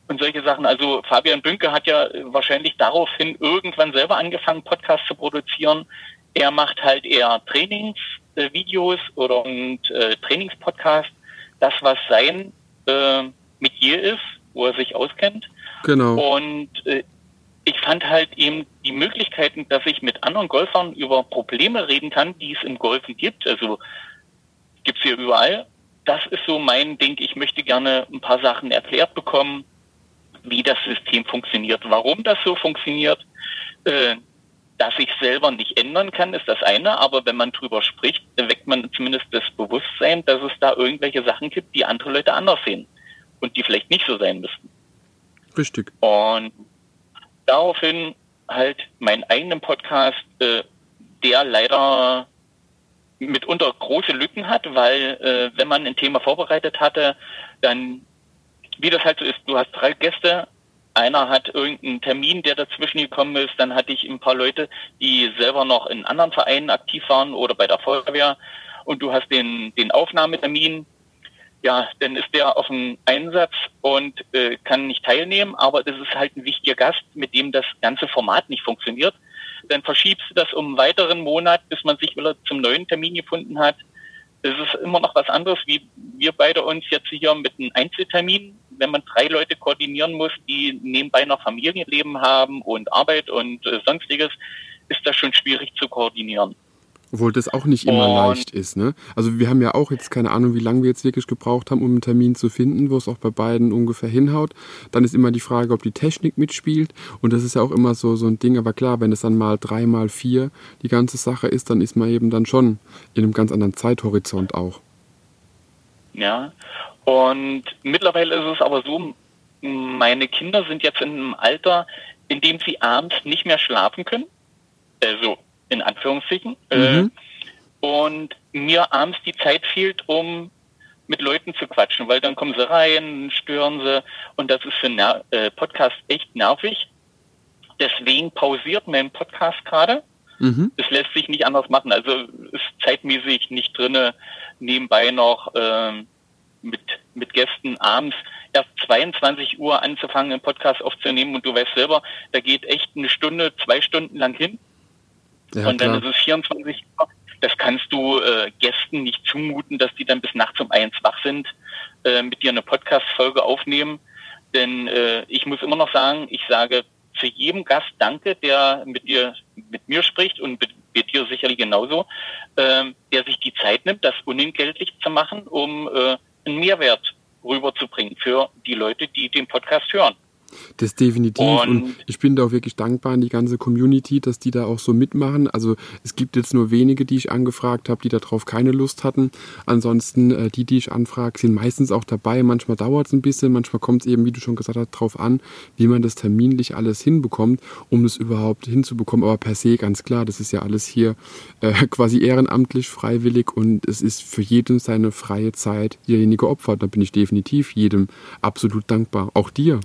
und solche Sachen. Also Fabian Bünke hat ja wahrscheinlich daraufhin irgendwann selber angefangen, Podcasts zu produzieren. Er macht halt eher Trainingsvideos äh, oder und äh, Trainingspodcast, das was sein äh, Metier ist, wo er sich auskennt. Genau. Und äh, ich fand halt eben die Möglichkeiten, dass ich mit anderen Golfern über Probleme reden kann, die es im Golfen gibt. Also gibt's hier überall. Das ist so mein Ding. Ich möchte gerne ein paar Sachen erklärt bekommen, wie das System funktioniert, warum das so funktioniert. Äh, dass ich selber nicht ändern kann, ist das eine, aber wenn man drüber spricht, weckt man zumindest das Bewusstsein, dass es da irgendwelche Sachen gibt, die andere Leute anders sehen und die vielleicht nicht so sein müssten. Richtig. Und daraufhin halt meinen eigenen Podcast, äh, der leider mitunter große Lücken hat, weil äh, wenn man ein Thema vorbereitet hatte, dann, wie das halt so ist, du hast drei Gäste, einer hat irgendeinen Termin, der dazwischen gekommen ist, dann hatte ich ein paar Leute, die selber noch in anderen Vereinen aktiv waren oder bei der Feuerwehr und du hast den, den Aufnahmetermin, ja, dann ist der auf dem Einsatz und äh, kann nicht teilnehmen, aber das ist halt ein wichtiger Gast, mit dem das ganze Format nicht funktioniert. Dann verschiebst du das um einen weiteren Monat, bis man sich wieder zum neuen Termin gefunden hat. Das ist immer noch was anderes, wie wir beide uns jetzt hier mit einem Einzeltermin, wenn man drei Leute koordinieren muss, die nebenbei noch Familienleben haben und Arbeit und äh, sonstiges, ist das schon schwierig zu koordinieren. Obwohl das auch nicht immer Und- leicht ist, ne? Also wir haben ja auch jetzt keine Ahnung, wie lange wir jetzt wirklich gebraucht haben, um einen Termin zu finden, wo es auch bei beiden ungefähr hinhaut. Dann ist immer die Frage, ob die Technik mitspielt. Und das ist ja auch immer so, so ein Ding. Aber klar, wenn es dann mal drei, mal vier die ganze Sache ist, dann ist man eben dann schon in einem ganz anderen Zeithorizont auch. Ja. Und mittlerweile ist es aber so, meine Kinder sind jetzt in einem Alter, in dem sie abends nicht mehr schlafen können. Also in Anführungszeichen. Äh, Mhm. und mir abends die Zeit fehlt, um mit Leuten zu quatschen, weil dann kommen sie rein, stören sie und das ist für Ner äh, Podcast echt nervig. Deswegen pausiert mein Podcast gerade. Mhm. Es lässt sich nicht anders machen. Also ist zeitmäßig nicht drinne, nebenbei noch ähm, mit, mit Gästen abends erst 22 Uhr anzufangen, einen Podcast aufzunehmen und du weißt selber, da geht echt eine Stunde, zwei Stunden lang hin Ja, und dann klar. ist es 24 Uhr. Das kannst du äh, Gästen nicht zumuten, dass die dann bis nachts um eins wach sind, äh, mit dir eine Podcast-Folge aufnehmen. Denn äh, ich muss immer noch sagen, ich sage zu jedem Gast Danke, der mit dir, mit mir spricht und mit, mit dir sicherlich genauso, ähm, der sich die Zeit nimmt, das unentgeltlich zu machen, um äh, einen Mehrwert rüberzubringen für die Leute, die den Podcast hören. Das definitiv. Und, Und- ich bin da auch wirklich dankbar an die ganze Community, dass die da auch so mitmachen. Also es gibt jetzt nur wenige, die ich angefragt habe, die darauf keine Lust hatten. Ansonsten äh, die, die ich anfrage, sind meistens auch dabei. Manchmal dauert es ein bisschen, manchmal kommt es eben, wie du schon gesagt hast, drauf an, wie man das terminlich alles hinbekommt, um das überhaupt hinzubekommen. Aber per se ganz klar, das ist ja alles hier äh, (laughs) quasi ehrenamtlich, freiwillig und es ist für jeden seine freie Zeit derjenige opfert. Da bin ich definitiv jedem absolut dankbar. Auch dir.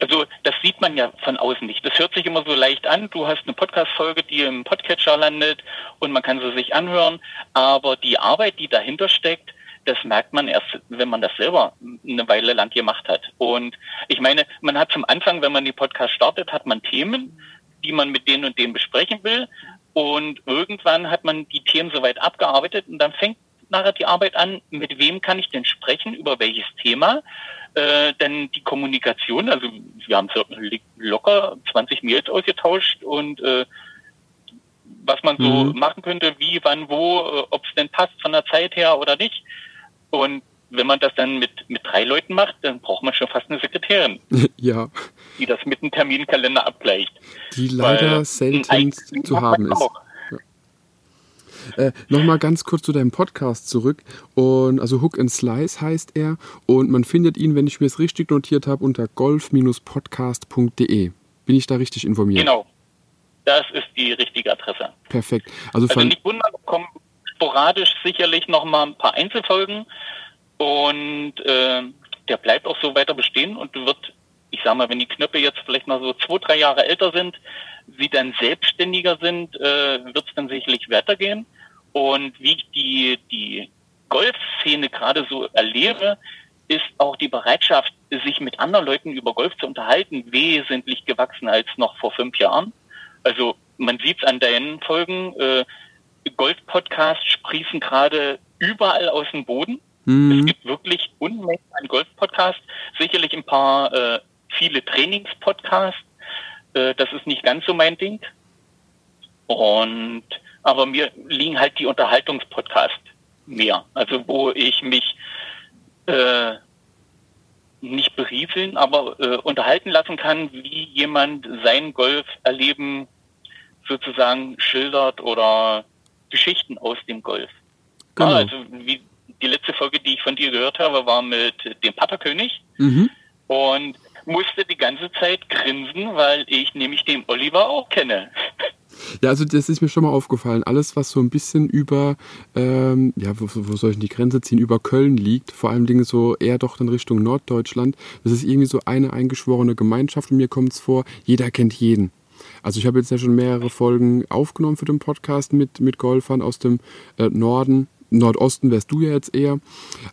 Also das sieht man ja von außen nicht. Das hört sich immer so leicht an. Du hast eine Podcast-Folge, die im Podcatcher landet und man kann sie sich anhören. Aber die Arbeit, die dahinter steckt, das merkt man erst, wenn man das selber eine Weile lang gemacht hat. Und ich meine, man hat zum Anfang, wenn man den Podcast startet, hat man Themen, die man mit denen und denen besprechen will. Und irgendwann hat man die Themen soweit abgearbeitet und dann fängt nachher die Arbeit an, mit wem kann ich denn sprechen, über welches Thema. Äh, denn die Kommunikation, also wir haben locker 20 Mails ausgetauscht und äh, was man so Mhm. machen könnte, wie, wann, wo, äh, ob es denn passt von der Zeit her oder nicht. Und wenn man das dann mit, mit drei Leuten macht, dann braucht man schon fast eine Sekretärin, (laughs) ja. die das mit dem Terminkalender abgleicht. die leider Weil selten zu haben ist. auch. Äh, Nochmal ganz kurz zu deinem Podcast zurück. Und also Hook and Slice heißt er. Und man findet ihn, wenn ich mir es richtig notiert habe, unter golf-podcast.de. Bin ich da richtig informiert? Genau. Das ist die richtige Adresse. Perfekt. Also, Also nicht wundern, kommen sporadisch sicherlich noch mal ein paar Einzelfolgen und äh, der bleibt auch so weiter bestehen und wird, ich sag mal, wenn die Knöpfe jetzt vielleicht noch so zwei, drei Jahre älter sind, sie dann selbstständiger sind, äh, wird es dann sicherlich weitergehen. Und wie ich die, die Golfszene gerade so erlebe, ist auch die Bereitschaft, sich mit anderen Leuten über Golf zu unterhalten, wesentlich gewachsen als noch vor fünf Jahren. Also man sieht es an deinen Folgen, äh, Golf-Podcasts sprießen gerade überall aus dem Boden. Es Mhm. gibt wirklich Unmengen an Golf-Podcasts, sicherlich ein paar äh, viele Trainings-Podcasts. Äh, das ist nicht ganz so mein Ding. Und aber mir liegen halt die Unterhaltungspodcasts mehr. Also wo ich mich äh, nicht berieseln, aber äh, unterhalten lassen kann, wie jemand sein Golferleben sozusagen schildert oder Geschichten aus dem Golf. Genau. Ah, also wie die letzte Folge, die ich von dir gehört habe, war mit dem Paterkönig Mhm. und musste die ganze Zeit grinsen, weil ich nämlich den Oliver auch kenne. Ja, also das ist mir schon mal aufgefallen. Alles, was so ein bisschen über, ähm, ja, wo, wo soll ich denn die Grenze ziehen, über Köln liegt, vor allem Dinge so eher doch in Richtung Norddeutschland, das ist irgendwie so eine eingeschworene Gemeinschaft und mir kommt es vor, jeder kennt jeden. Also ich habe jetzt ja schon mehrere Folgen aufgenommen für den Podcast mit, mit Golfern aus dem äh, Norden. Nordosten wärst du ja jetzt eher,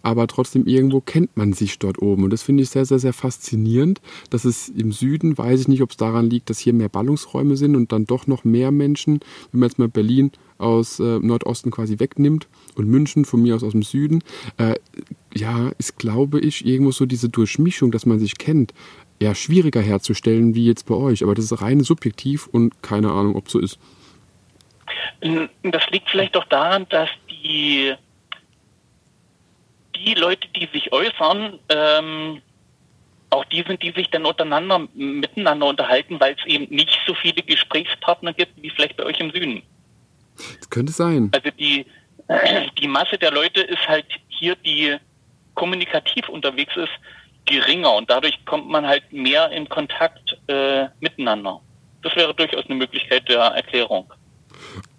aber trotzdem irgendwo kennt man sich dort oben. Und das finde ich sehr, sehr, sehr faszinierend, dass es im Süden, weiß ich nicht, ob es daran liegt, dass hier mehr Ballungsräume sind und dann doch noch mehr Menschen, wenn man jetzt mal Berlin aus äh, Nordosten quasi wegnimmt und München von mir aus aus dem Süden, äh, ja, ist, glaube ich, irgendwo so diese Durchmischung, dass man sich kennt, ja, schwieriger herzustellen wie jetzt bei euch. Aber das ist rein subjektiv und keine Ahnung, ob so ist. Das liegt vielleicht auch daran, dass die, die Leute, die sich äußern, ähm, auch die sind, die sich dann untereinander miteinander unterhalten, weil es eben nicht so viele Gesprächspartner gibt wie vielleicht bei euch im Süden. Das könnte sein. Also die, (clears throat) die Masse der Leute ist halt hier, die kommunikativ unterwegs ist, geringer und dadurch kommt man halt mehr in Kontakt äh, miteinander. Das wäre durchaus eine Möglichkeit der Erklärung.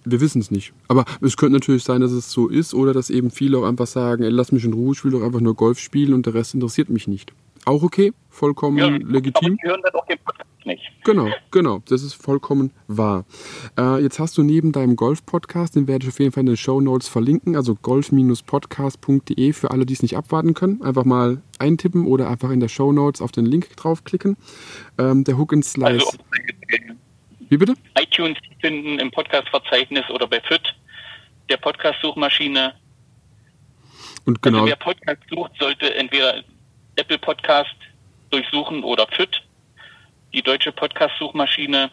Wir wissen es nicht. Aber es könnte natürlich sein, dass es so ist oder dass eben viele auch einfach sagen, ey, lass mich in Ruhe, ich will doch einfach nur Golf spielen und der Rest interessiert mich nicht. Auch okay, vollkommen ja, legitim. Aber die hören dann auch den Podcast nicht. Genau, genau, das ist vollkommen wahr. Äh, jetzt hast du neben deinem Golf-Podcast, den werde ich auf jeden Fall in den Show Notes verlinken, also golf-podcast.de für alle, die es nicht abwarten können. Einfach mal eintippen oder einfach in der Show Notes auf den Link draufklicken. Ähm, der Hook and Slice. Also, Wie bitte? iTunes finden im Podcast-Verzeichnis oder bei FIT, der Podcast-Suchmaschine. Und genau. Also wer Podcast sucht, sollte entweder Apple Podcast durchsuchen oder FIT, die deutsche Podcast-Suchmaschine.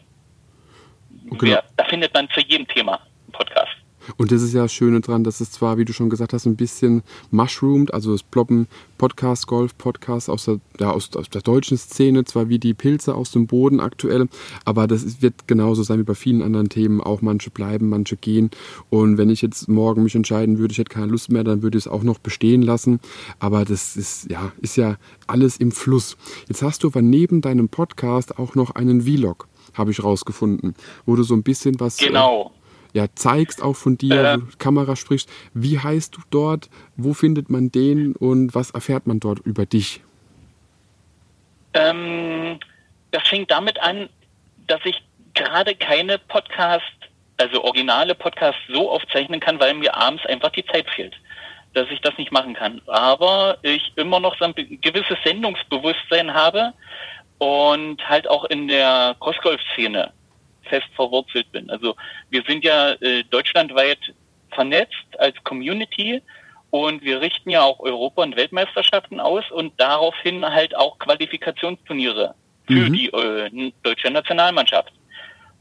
Genau. Da findet man zu jedem Thema einen Podcast. Und das ist ja das Schöne dran, dass es zwar, wie du schon gesagt hast, ein bisschen mushroomed, also es ploppen Podcast, Golf, Podcast aus der, ja, aus, aus, der deutschen Szene, zwar wie die Pilze aus dem Boden aktuell, aber das wird genauso sein wie bei vielen anderen Themen. Auch manche bleiben, manche gehen. Und wenn ich jetzt morgen mich entscheiden würde, ich hätte keine Lust mehr, dann würde ich es auch noch bestehen lassen. Aber das ist ja, ist ja alles im Fluss. Jetzt hast du aber neben deinem Podcast auch noch einen Vlog habe ich rausgefunden, wo du so ein bisschen was äh, genau ja, zeigst, auch von dir, äh, Kamera sprichst. Wie heißt du dort? Wo findet man den und was erfährt man dort über dich? Ähm, das fängt damit an, dass ich gerade keine Podcast, also originale Podcasts so aufzeichnen kann, weil mir abends einfach die Zeit fehlt, dass ich das nicht machen kann. Aber ich immer noch so ein gewisses Sendungsbewusstsein habe und halt auch in der Crossgolf-Szene fest verwurzelt bin. Also wir sind ja äh, deutschlandweit vernetzt als Community und wir richten ja auch Europa- und Weltmeisterschaften aus und daraufhin halt auch Qualifikationsturniere für mhm. die äh, deutsche Nationalmannschaft.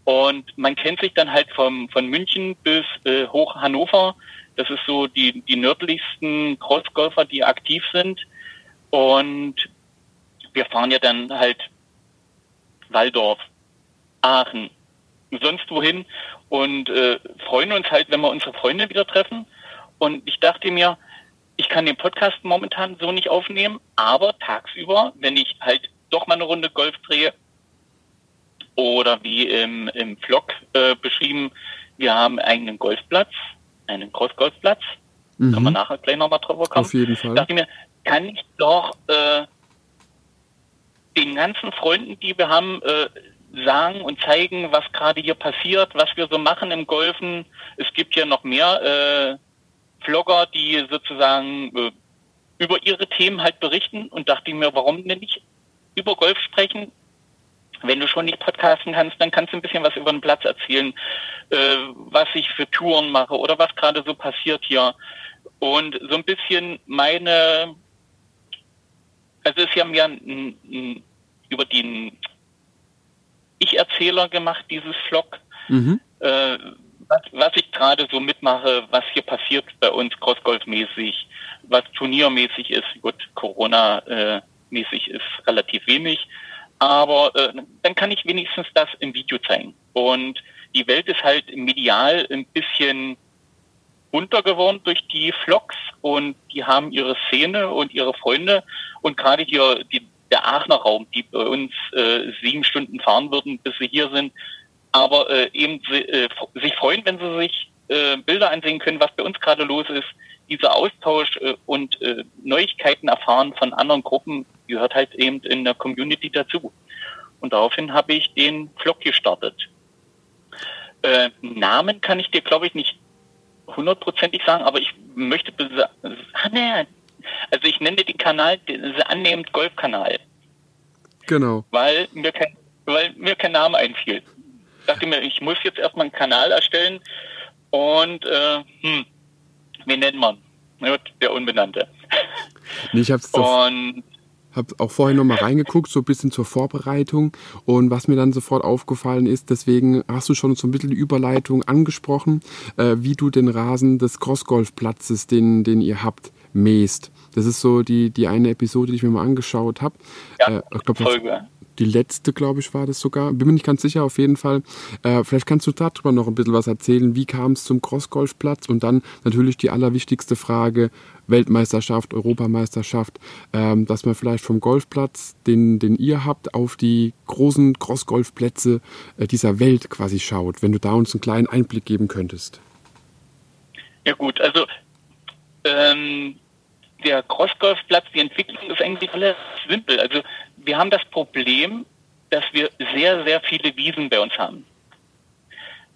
Und man kennt sich dann halt vom, von München bis äh, hoch Hannover. Das ist so die, die nördlichsten Crossgolfer, die aktiv sind. Und wir fahren ja dann halt Waldorf, Aachen, sonst wohin und äh, freuen uns halt, wenn wir unsere Freunde wieder treffen. Und ich dachte mir, ich kann den Podcast momentan so nicht aufnehmen, aber tagsüber, wenn ich halt doch mal eine Runde Golf drehe oder wie im, im Vlog äh, beschrieben, wir haben einen eigenen Golfplatz, einen Cross-Golfplatz, mhm. kann man nachher gleich nochmal drüber kommen. Auf jeden Fall. dachte ich mir, kann ich doch äh, den ganzen Freunden, die wir haben, äh, sagen und zeigen, was gerade hier passiert, was wir so machen im Golfen. Es gibt ja noch mehr äh, Vlogger, die sozusagen äh, über ihre Themen halt berichten und dachte mir, warum denn nicht über Golf sprechen? Wenn du schon nicht podcasten kannst, dann kannst du ein bisschen was über den Platz erzählen, äh, was ich für Touren mache oder was gerade so passiert hier. Und so ein bisschen meine, also es ist ja mehr über den ich-Erzähler gemacht, dieses Vlog. Mhm. Äh, was, was, ich gerade so mitmache, was hier passiert bei uns Crossgolf-mäßig, was turniermäßig ist. Gut, Corona-mäßig ist relativ wenig. Aber äh, dann kann ich wenigstens das im Video zeigen. Und die Welt ist halt medial ein bisschen bunter geworden durch die Vlogs und die haben ihre Szene und ihre Freunde und gerade hier die der Aachener Raum, die bei uns äh, sieben Stunden fahren würden, bis sie hier sind, aber äh, eben äh, sich freuen, wenn sie sich äh, Bilder ansehen können, was bei uns gerade los ist. Dieser Austausch äh, und äh, Neuigkeiten erfahren von anderen Gruppen gehört halt eben in der Community dazu. Und daraufhin habe ich den Vlog gestartet. Äh, Namen kann ich dir, glaube ich, nicht hundertprozentig sagen, aber ich möchte ah, nee, also ich nenne den Kanal annehmend Golfkanal. Genau. Weil mir kein, weil mir kein Name einfiel. Ich dachte mir, ich muss jetzt erstmal einen Kanal erstellen und äh, hm, wie nennt man? Der Unbenannte. (laughs) Nee, ich hab's und habe auch vorher nochmal reingeguckt, so ein bisschen zur Vorbereitung. Und was mir dann sofort aufgefallen ist, deswegen hast du schon so ein bisschen die Überleitung angesprochen, äh, wie du den Rasen des Crossgolfplatzes, den, den ihr habt, mähst. Das ist so die, die eine Episode, die ich mir mal angeschaut habe. Ja, äh, ich glaub, Folge die letzte, glaube ich, war das sogar. Bin mir nicht ganz sicher, auf jeden Fall. Äh, vielleicht kannst du darüber noch ein bisschen was erzählen. Wie kam es zum Crossgolfplatz? Und dann natürlich die allerwichtigste Frage, Weltmeisterschaft, Europameisterschaft, ähm, dass man vielleicht vom Golfplatz, den, den ihr habt, auf die großen Crossgolfplätze äh, dieser Welt quasi schaut, wenn du da uns einen kleinen Einblick geben könntest. Ja gut, also ähm, der Crossgolfplatz, die Entwicklung ist eigentlich relativ simpel. Also wir haben das Problem, dass wir sehr, sehr viele Wiesen bei uns haben.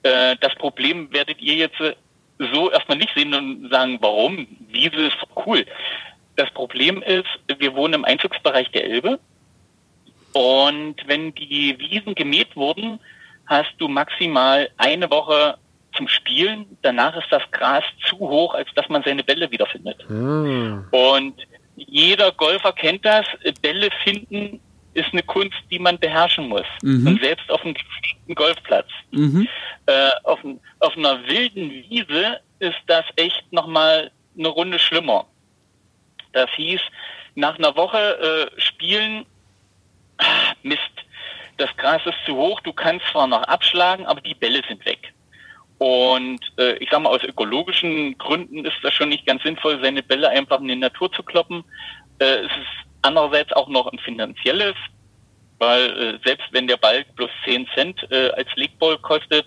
Äh, das Problem werdet ihr jetzt so erstmal nicht sehen und sagen, warum? Wiese ist cool. Das Problem ist, wir wohnen im Einzugsbereich der Elbe. Und wenn die Wiesen gemäht wurden, hast du maximal eine Woche zum Spielen. Danach ist das Gras zu hoch, als dass man seine Bälle wiederfindet. Mhm. Und jeder Golfer kennt das. Bälle finden ist eine Kunst, die man beherrschen muss. Mhm. Und selbst auf einem Golfplatz. Mhm. Äh, auf, auf, einer wilden Wiese ist das echt nochmal eine Runde schlimmer. Das hieß, nach einer Woche äh, spielen, ah, Mist, das Gras ist zu hoch, du kannst zwar noch abschlagen, aber die Bälle sind weg. Und äh, ich sage mal, aus ökologischen Gründen ist das schon nicht ganz sinnvoll, seine Bälle einfach in die Natur zu kloppen. Äh, es ist andererseits auch noch ein finanzielles, weil äh, selbst wenn der Ball plus 10 Cent äh, als Leagueball kostet,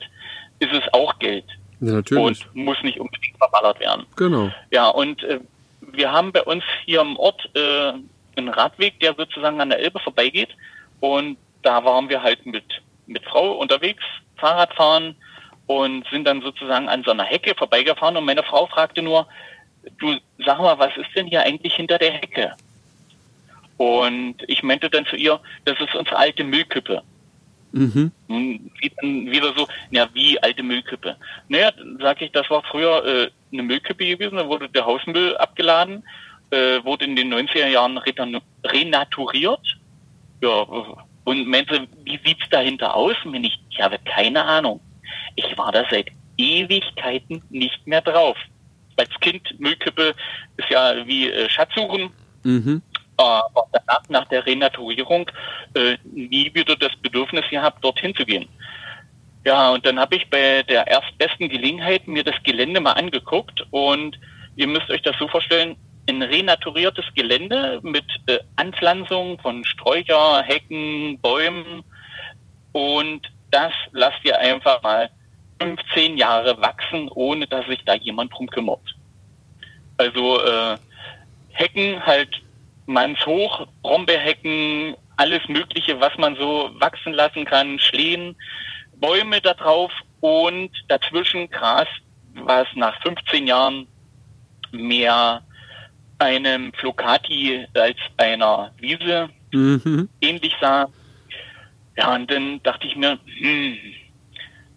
ist es auch Geld. Ja, natürlich. Und muss nicht unbedingt verballert werden. Genau. Ja, und äh, wir haben bei uns hier im Ort äh, einen Radweg, der sozusagen an der Elbe vorbeigeht. Und da waren wir halt mit, mit Frau unterwegs, Fahrradfahren, und sind dann sozusagen an so einer Hecke vorbeigefahren und meine Frau fragte nur, du sag mal, was ist denn hier eigentlich hinter der Hecke? Und ich meinte dann zu ihr, das ist unsere alte Müllkippe. Mhm. Wieder so, ja, wie alte Müllkippe. Naja, dann sage ich, das war früher äh, eine Müllkippe gewesen, da wurde der Hausmüll abgeladen, äh, wurde in den 90er Jahren renaturiert. Ja, und meinte, wie sieht's dahinter aus? Und ich, ich habe keine Ahnung. Ich war da seit Ewigkeiten nicht mehr drauf. Als Kind, Müllkippe ist ja wie äh, Schatzsuchen. Mhm. Aber danach, nach der Renaturierung, äh, nie wieder das Bedürfnis gehabt, dorthin zu gehen. Ja, und dann habe ich bei der erstbesten Gelegenheit mir das Gelände mal angeguckt und ihr müsst euch das so vorstellen, ein renaturiertes Gelände mit äh, Anpflanzung von Sträucher, Hecken, Bäumen und das lasst ihr einfach mal 15 Jahre wachsen, ohne dass sich da jemand drum kümmert. Also äh, Hecken halt mannshoch, Brombeerhecken, alles Mögliche, was man so wachsen lassen kann, Schlehen, Bäume da drauf und dazwischen Gras, was nach 15 Jahren mehr einem Flocati als einer Wiese mhm. ähnlich sah. Ja, und dann dachte ich mir, hm,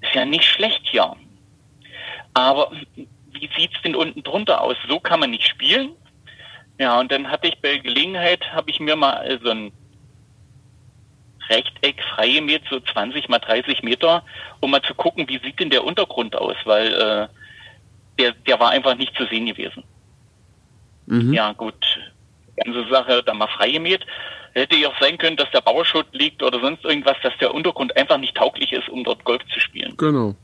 ist ja nicht schlecht hier. Aber wie sieht's denn unten drunter aus? So kann man nicht spielen. Ja, und dann hatte ich bei Gelegenheit, habe ich mir mal so ein Rechteck freie Meter, so 20 mal 30 Meter, um mal zu gucken, wie sieht denn der Untergrund aus, weil äh, der, der war einfach nicht zu sehen gewesen. Mhm. Ja, gut. Ganze Sache da mal freie Meter. Hätte ja auch sein können, dass der Bauschutt liegt oder sonst irgendwas, dass der Untergrund einfach nicht tauglich ist, um dort Golf zu spielen. Genau.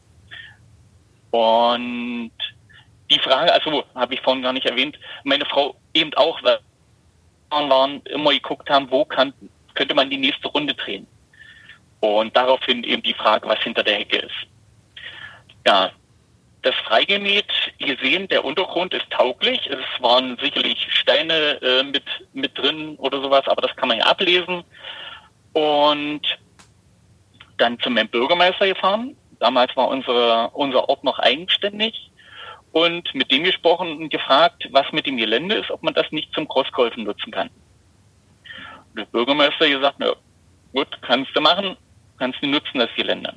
Und die Frage, also habe ich vorhin gar nicht erwähnt, meine Frau eben auch, weil wir waren, immer geguckt haben, wo kann, könnte man die nächste Runde drehen. Und daraufhin eben die Frage, was hinter der Hecke ist. Ja, das freigemäht, ihr sehen, der Untergrund ist tauglich. Es waren sicherlich Steine äh, mit, mit drin oder sowas, aber das kann man ja ablesen. Und dann zum Bürgermeister gefahren. Damals war unsere, unser Ort noch eigenständig und mit dem gesprochen und gefragt, was mit dem Gelände ist, ob man das nicht zum Crossgolfen nutzen kann. Und der Bürgermeister gesagt, na gut, kannst du machen, kannst du nutzen, das Gelände.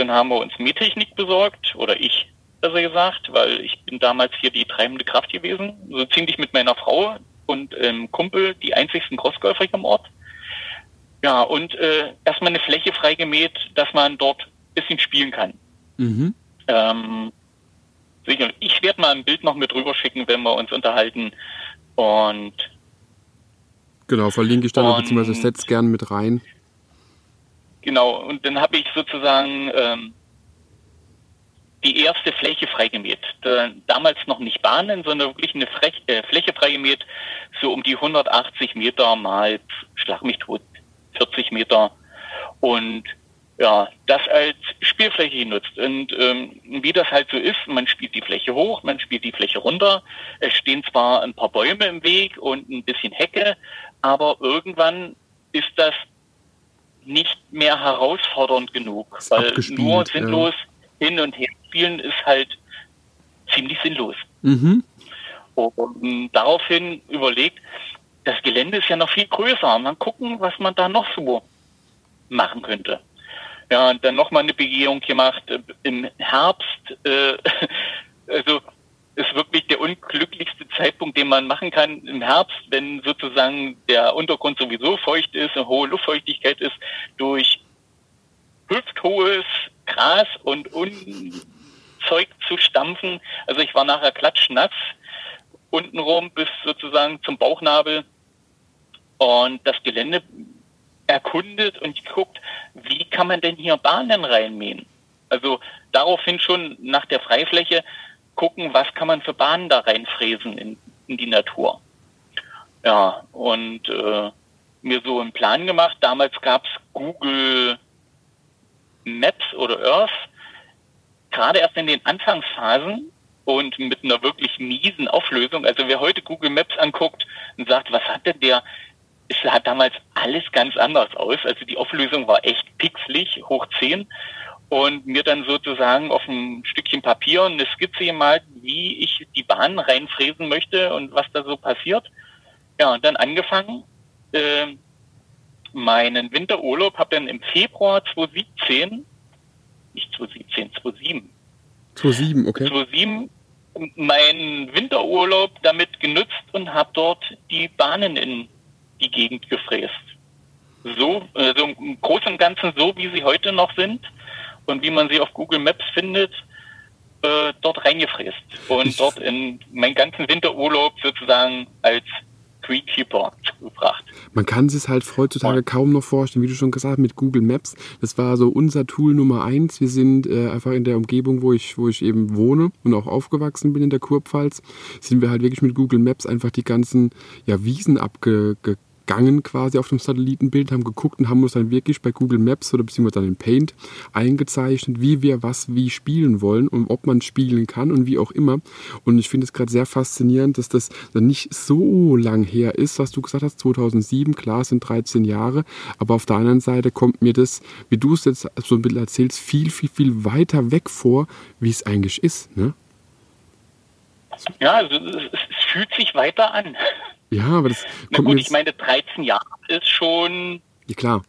Dann haben wir uns Mähtechnik besorgt, oder ich, besser gesagt, weil ich bin damals hier die treibende Kraft gewesen, so ziemlich mit meiner Frau und ähm, Kumpel die einzigsten Crossgolfer hier im Ort. Ja, und äh, erstmal eine Fläche freigemäht, dass man dort ein bisschen spielen kann. Mhm. Ähm, sicher. Ich werde mal ein Bild noch mit rüber schicken, wenn wir uns unterhalten. Und genau, verlinke ich dann und, beziehungsweise setz gern mit rein. Genau, und dann habe ich sozusagen ähm, die erste Fläche freigemäht. Da, damals noch nicht Bahnen, sondern wirklich eine Frech, äh, Fläche freigemäht, so um die 180 Meter mal, schlag mich tot, 40 Meter. Und ja, das als Spielfläche genutzt. Und ähm, wie das halt so ist, man spielt die Fläche hoch, man spielt die Fläche runter. Es stehen zwar ein paar Bäume im Weg und ein bisschen Hecke, aber irgendwann ist das nicht mehr herausfordernd genug, weil nur sinnlos ja. hin und her spielen ist halt ziemlich sinnlos. Mhm. Und daraufhin überlegt, das Gelände ist ja noch viel größer. Mal gucken, was man da noch so machen könnte. Ja, und dann nochmal eine Begehung gemacht äh, im Herbst. Äh, (laughs) also ist wirklich der unglücklichste Zeitpunkt, den man machen kann im Herbst, wenn sozusagen der Untergrund sowieso feucht ist, eine hohe Luftfeuchtigkeit ist, durch hüfthohes Gras und Unzeug zu stampfen. Also ich war nachher klatschnass untenrum bis sozusagen zum Bauchnabel und das Gelände erkundet und geguckt, wie kann man denn hier Bahnen reinmähen? Also daraufhin schon nach der Freifläche gucken, was kann man für Bahnen da reinfräsen in, in die Natur. Ja, und äh, mir so einen Plan gemacht. Damals gab es Google Maps oder Earth, gerade erst in den Anfangsphasen und mit einer wirklich miesen Auflösung. Also wer heute Google Maps anguckt und sagt, was hat denn der? Es sah damals alles ganz anders aus. Also die Auflösung war echt pixelig, hoch 10 und mir dann sozusagen auf ein Stückchen Papier eine Skizze gemalt, wie ich die Bahn reinfräsen möchte und was da so passiert. Ja, und dann angefangen. Äh, meinen Winterurlaub habe dann im Februar 2017, nicht 2017, 2007. 2007, okay. 2007 meinen Winterurlaub damit genutzt und habe dort die Bahnen in die Gegend gefräst. So, also im Großen und Ganzen so, wie sie heute noch sind und wie man sie auf Google Maps findet, äh, dort reingefräst und ich dort in meinen ganzen Winterurlaub sozusagen als Greenkeeper gebracht. Man kann sich halt heutzutage ja. kaum noch vorstellen, wie du schon gesagt hast, mit Google Maps. Das war so unser Tool Nummer eins. Wir sind äh, einfach in der Umgebung, wo ich, wo ich eben wohne und auch aufgewachsen bin in der Kurpfalz, sind wir halt wirklich mit Google Maps einfach die ganzen ja, Wiesen abge gegangen quasi auf dem Satellitenbild, haben geguckt und haben uns dann wirklich bei Google Maps oder beziehungsweise dann in Paint eingezeichnet, wie wir was wie spielen wollen und ob man spielen kann und wie auch immer. Und ich finde es gerade sehr faszinierend, dass das dann nicht so lang her ist, was du gesagt hast, 2007, klar, sind 13 Jahre, aber auf der anderen Seite kommt mir das, wie du es jetzt so ein bisschen erzählst, viel, viel, viel weiter weg vor, wie es eigentlich ist. Ne? Ja, also es, es fühlt sich weiter an. Ja, aber das Na kommt gut, ich meine, 13 Jahre ist schon. Ja, klar.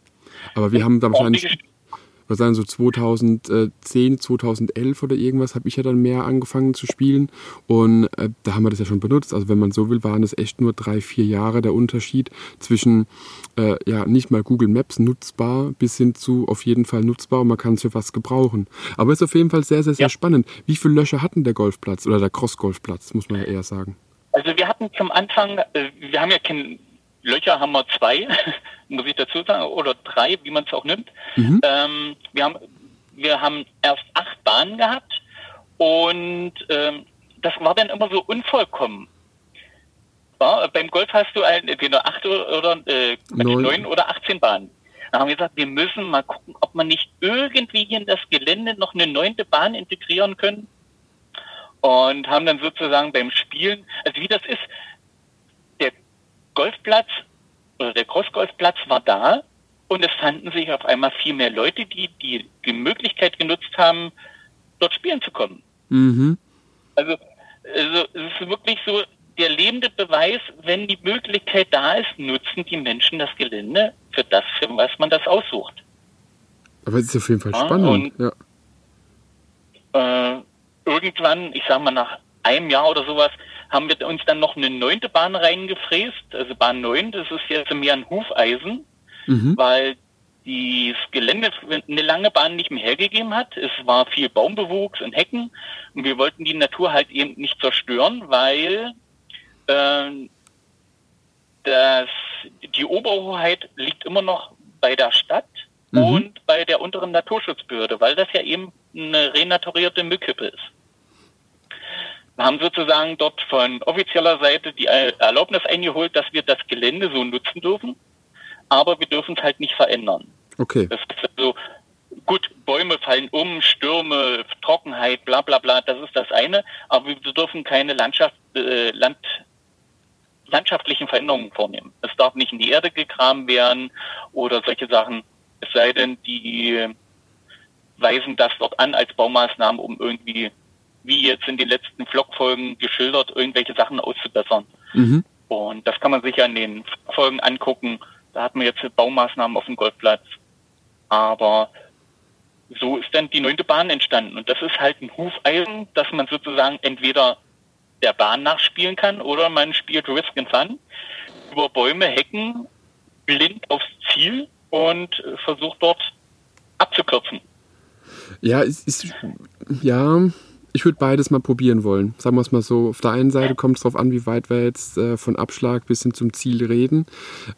Aber wir haben da wahrscheinlich, was sagen so 2010, 2011 oder irgendwas, habe ich ja dann mehr angefangen zu spielen. Und äh, da haben wir das ja schon benutzt. Also wenn man so will, waren es echt nur drei, vier Jahre der Unterschied zwischen äh, ja nicht mal Google Maps nutzbar bis hin zu auf jeden Fall nutzbar und man kann es für was gebrauchen. Aber es ist auf jeden Fall sehr, sehr, sehr ja. spannend. Wie viele Löcher hatten der Golfplatz oder der Cross-Golfplatz, muss man ja eher sagen? Also wir hatten zum Anfang, äh, wir haben ja keine Löcher, haben wir zwei, (laughs) muss ich dazu sagen, oder drei, wie man es auch nimmt. Mhm. Ähm, wir, haben, wir haben erst acht Bahnen gehabt und ähm, das war dann immer so unvollkommen. Ja, beim Golf hast du ein, entweder acht oder äh, neun. oder 18 Bahnen. Dann haben wir gesagt, wir müssen mal gucken, ob man nicht irgendwie in das Gelände noch eine neunte Bahn integrieren können und haben dann sozusagen beim Spielen, also wie das ist, der Golfplatz oder der Crossgolfplatz war da und es fanden sich auf einmal viel mehr Leute, die die, die Möglichkeit genutzt haben, dort spielen zu kommen. Mhm. Also, also es ist wirklich so der lebende Beweis, wenn die Möglichkeit da ist, nutzen die Menschen das Gelände für das, für was man das aussucht. Aber es ist auf jeden Fall spannend. Ja, und, ja. Äh, irgendwann, ich sage mal nach einem Jahr oder sowas, haben wir uns dann noch eine neunte Bahn reingefräst, also Bahn 9, das ist jetzt mehr ein Hufeisen, mhm. weil das Gelände eine lange Bahn nicht mehr hergegeben hat. Es war viel Baumbewuchs und Hecken und wir wollten die Natur halt eben nicht zerstören, weil äh, das, die Oberhoheit liegt immer noch bei der Stadt mhm. und bei der unteren Naturschutzbehörde, weil das ja eben eine renaturierte Müllkippe ist. Wir haben sozusagen dort von offizieller Seite die Erlaubnis eingeholt, dass wir das Gelände so nutzen dürfen, aber wir dürfen es halt nicht verändern. Okay. Das ist also, gut, Bäume fallen um, Stürme, Trockenheit, bla bla bla, das ist das eine, aber wir dürfen keine Landschaft, äh, Land, landschaftlichen Veränderungen vornehmen. Es darf nicht in die Erde gegraben werden oder solche Sachen, es sei denn, die weisen das dort an als Baumaßnahme, um irgendwie, wie jetzt in den letzten Vlogfolgen geschildert, irgendwelche Sachen auszubessern. Mhm. Und das kann man sich ja in den Folgen angucken. Da hat man jetzt Baumaßnahmen auf dem Golfplatz. Aber so ist dann die neunte Bahn entstanden. Und das ist halt ein Hufeisen, dass man sozusagen entweder der Bahn nachspielen kann oder man spielt Risk and Fun über Bäume, Hecken, blind aufs Ziel und versucht dort abzukürzen. Ja, es ist, ja, ich würde beides mal probieren wollen. Sagen wir es mal so. Auf der einen Seite kommt es darauf an, wie weit wir jetzt äh, von Abschlag bis hin zum Ziel reden.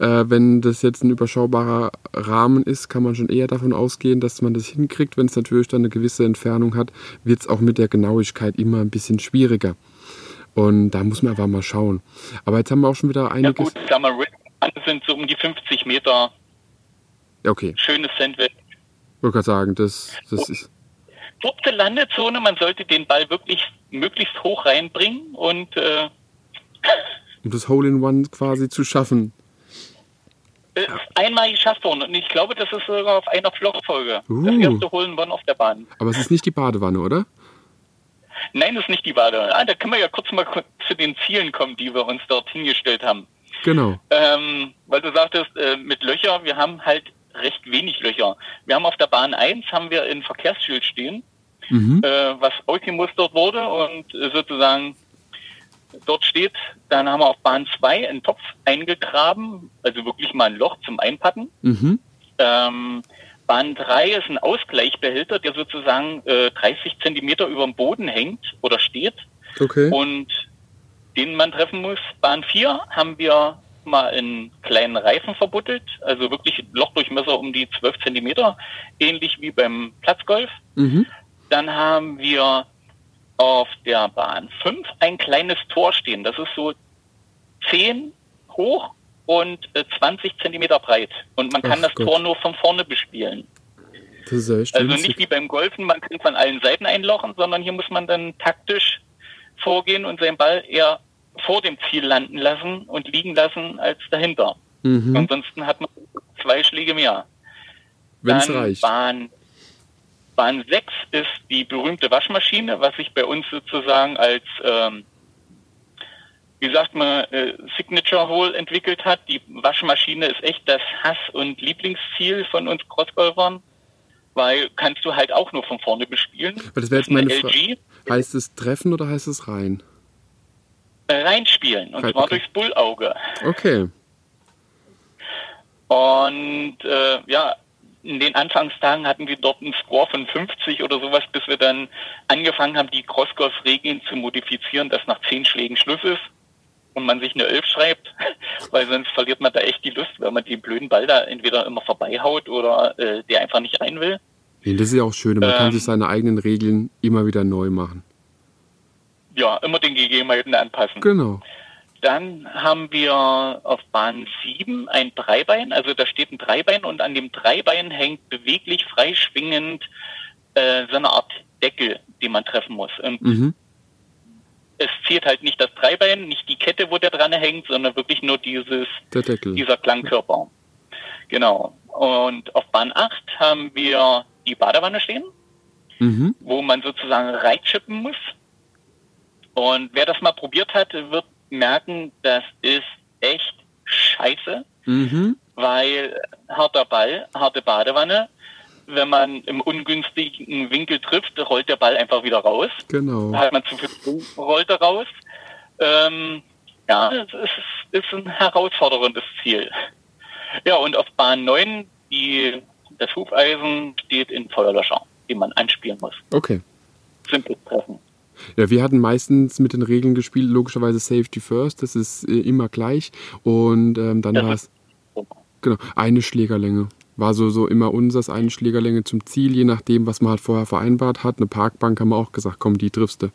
Äh, wenn das jetzt ein überschaubarer Rahmen ist, kann man schon eher davon ausgehen, dass man das hinkriegt. Wenn es natürlich dann eine gewisse Entfernung hat, wird es auch mit der Genauigkeit immer ein bisschen schwieriger. Und da muss man einfach mal schauen. Aber jetzt haben wir auch schon wieder einiges. Ja gut, sagen wir, sind so um die 50 Meter. Okay. Schönes Sandwich. Ich wollte gerade sagen, das, das ist. Kurze Landezone, man sollte den Ball wirklich möglichst hoch reinbringen und. Äh, (laughs) um das Hole in One quasi zu schaffen. Ist einmal geschafft worden und ich glaube, das ist sogar auf einer Vlogfolge. Uh. Das erste Hole in One auf der Bahn. Aber es ist nicht die Badewanne, oder? Nein, das ist nicht die Badewanne. Ah, da können wir ja kurz mal zu den Zielen kommen, die wir uns dort hingestellt haben. Genau. Ähm, weil du sagtest, äh, mit Löcher, wir haben halt recht wenig Löcher. Wir haben auf der Bahn 1 haben wir ein Verkehrsschild stehen, mhm. äh, was ausgemustert wurde und äh, sozusagen dort steht, dann haben wir auf Bahn 2 einen Topf eingegraben, also wirklich mal ein Loch zum Einpacken. Mhm. Ähm, Bahn 3 ist ein Ausgleichbehälter, der sozusagen äh, 30 Zentimeter über dem Boden hängt oder steht. Okay. Und den man treffen muss. Bahn 4 haben wir mal einen kleinen Reifen verbuddelt, also wirklich Lochdurchmesser um die 12 Zentimeter, ähnlich wie beim Platzgolf. Mhm. Dann haben wir auf der Bahn 5 ein kleines Tor stehen. Das ist so 10 hoch und 20 äh, Zentimeter breit. Und man kann Ach das Gott. Tor nur von vorne bespielen. Also nicht wie beim Golfen, man kann von allen Seiten einlochen, sondern hier muss man dann taktisch vorgehen und seinen Ball eher vor dem Ziel landen lassen und liegen lassen als dahinter. Mhm. Ansonsten hat man zwei Schläge mehr. Wenn es reicht. Bahn, Bahn 6 ist die berühmte Waschmaschine, was sich bei uns sozusagen als ähm, wie sagt man, äh, Signature Hole entwickelt hat. Die Waschmaschine ist echt das Hass- und Lieblingsziel von uns Crossgolfern, weil kannst du halt auch nur von vorne bespielen. Aber das wäre jetzt meine Frage. Heißt es treffen oder heißt es rein? Reinspielen, und zwar okay. durchs Bullauge. Okay. Und äh, ja, in den Anfangstagen hatten wir dort einen Score von 50 oder sowas, bis wir dann angefangen haben, die Crossgolf-Regeln zu modifizieren, dass nach 10 Schlägen Schluss ist und man sich eine Elf schreibt, (laughs) weil sonst verliert man da echt die Lust, wenn man den blöden Ball da entweder immer vorbeihaut oder äh, der einfach nicht rein will. Nee, das ist ja auch schön, man ähm, kann sich seine eigenen Regeln immer wieder neu machen. Ja, immer den Gegebenheiten anpassen. Genau. Dann haben wir auf Bahn 7 ein Dreibein, also da steht ein Dreibein und an dem Dreibein hängt beweglich freischwingend äh, so eine Art Deckel, die man treffen muss. Und mhm es zählt halt nicht das Dreibein, nicht die Kette, wo der dran hängt, sondern wirklich nur dieses, dieser Klangkörper. Genau. Und auf Bahn 8 haben wir die Badewanne stehen, mhm. wo man sozusagen reinchippen muss. Und wer das mal probiert hat, wird merken, das ist echt scheiße, mhm. weil harter Ball, harte Badewanne, wenn man im ungünstigen Winkel trifft, rollt der Ball einfach wieder raus. Genau. Da hat man zu viel rollt er raus. Ähm, ja, es ist, ist ein herausforderndes Ziel. Ja, und auf Bahn 9, die, das Hufeisen steht in Feuerlöscher, die man anspielen muss. Okay. Simples Treffen. Ja, wir hatten meistens mit den Regeln gespielt, logischerweise Safety First, das ist äh, immer gleich. Und ähm, dann war es genau, eine Schlägerlänge. War so, so immer unseres, eine Schlägerlänge zum Ziel, je nachdem, was man halt vorher vereinbart hat. Eine Parkbank haben wir auch gesagt, komm, die triffst du.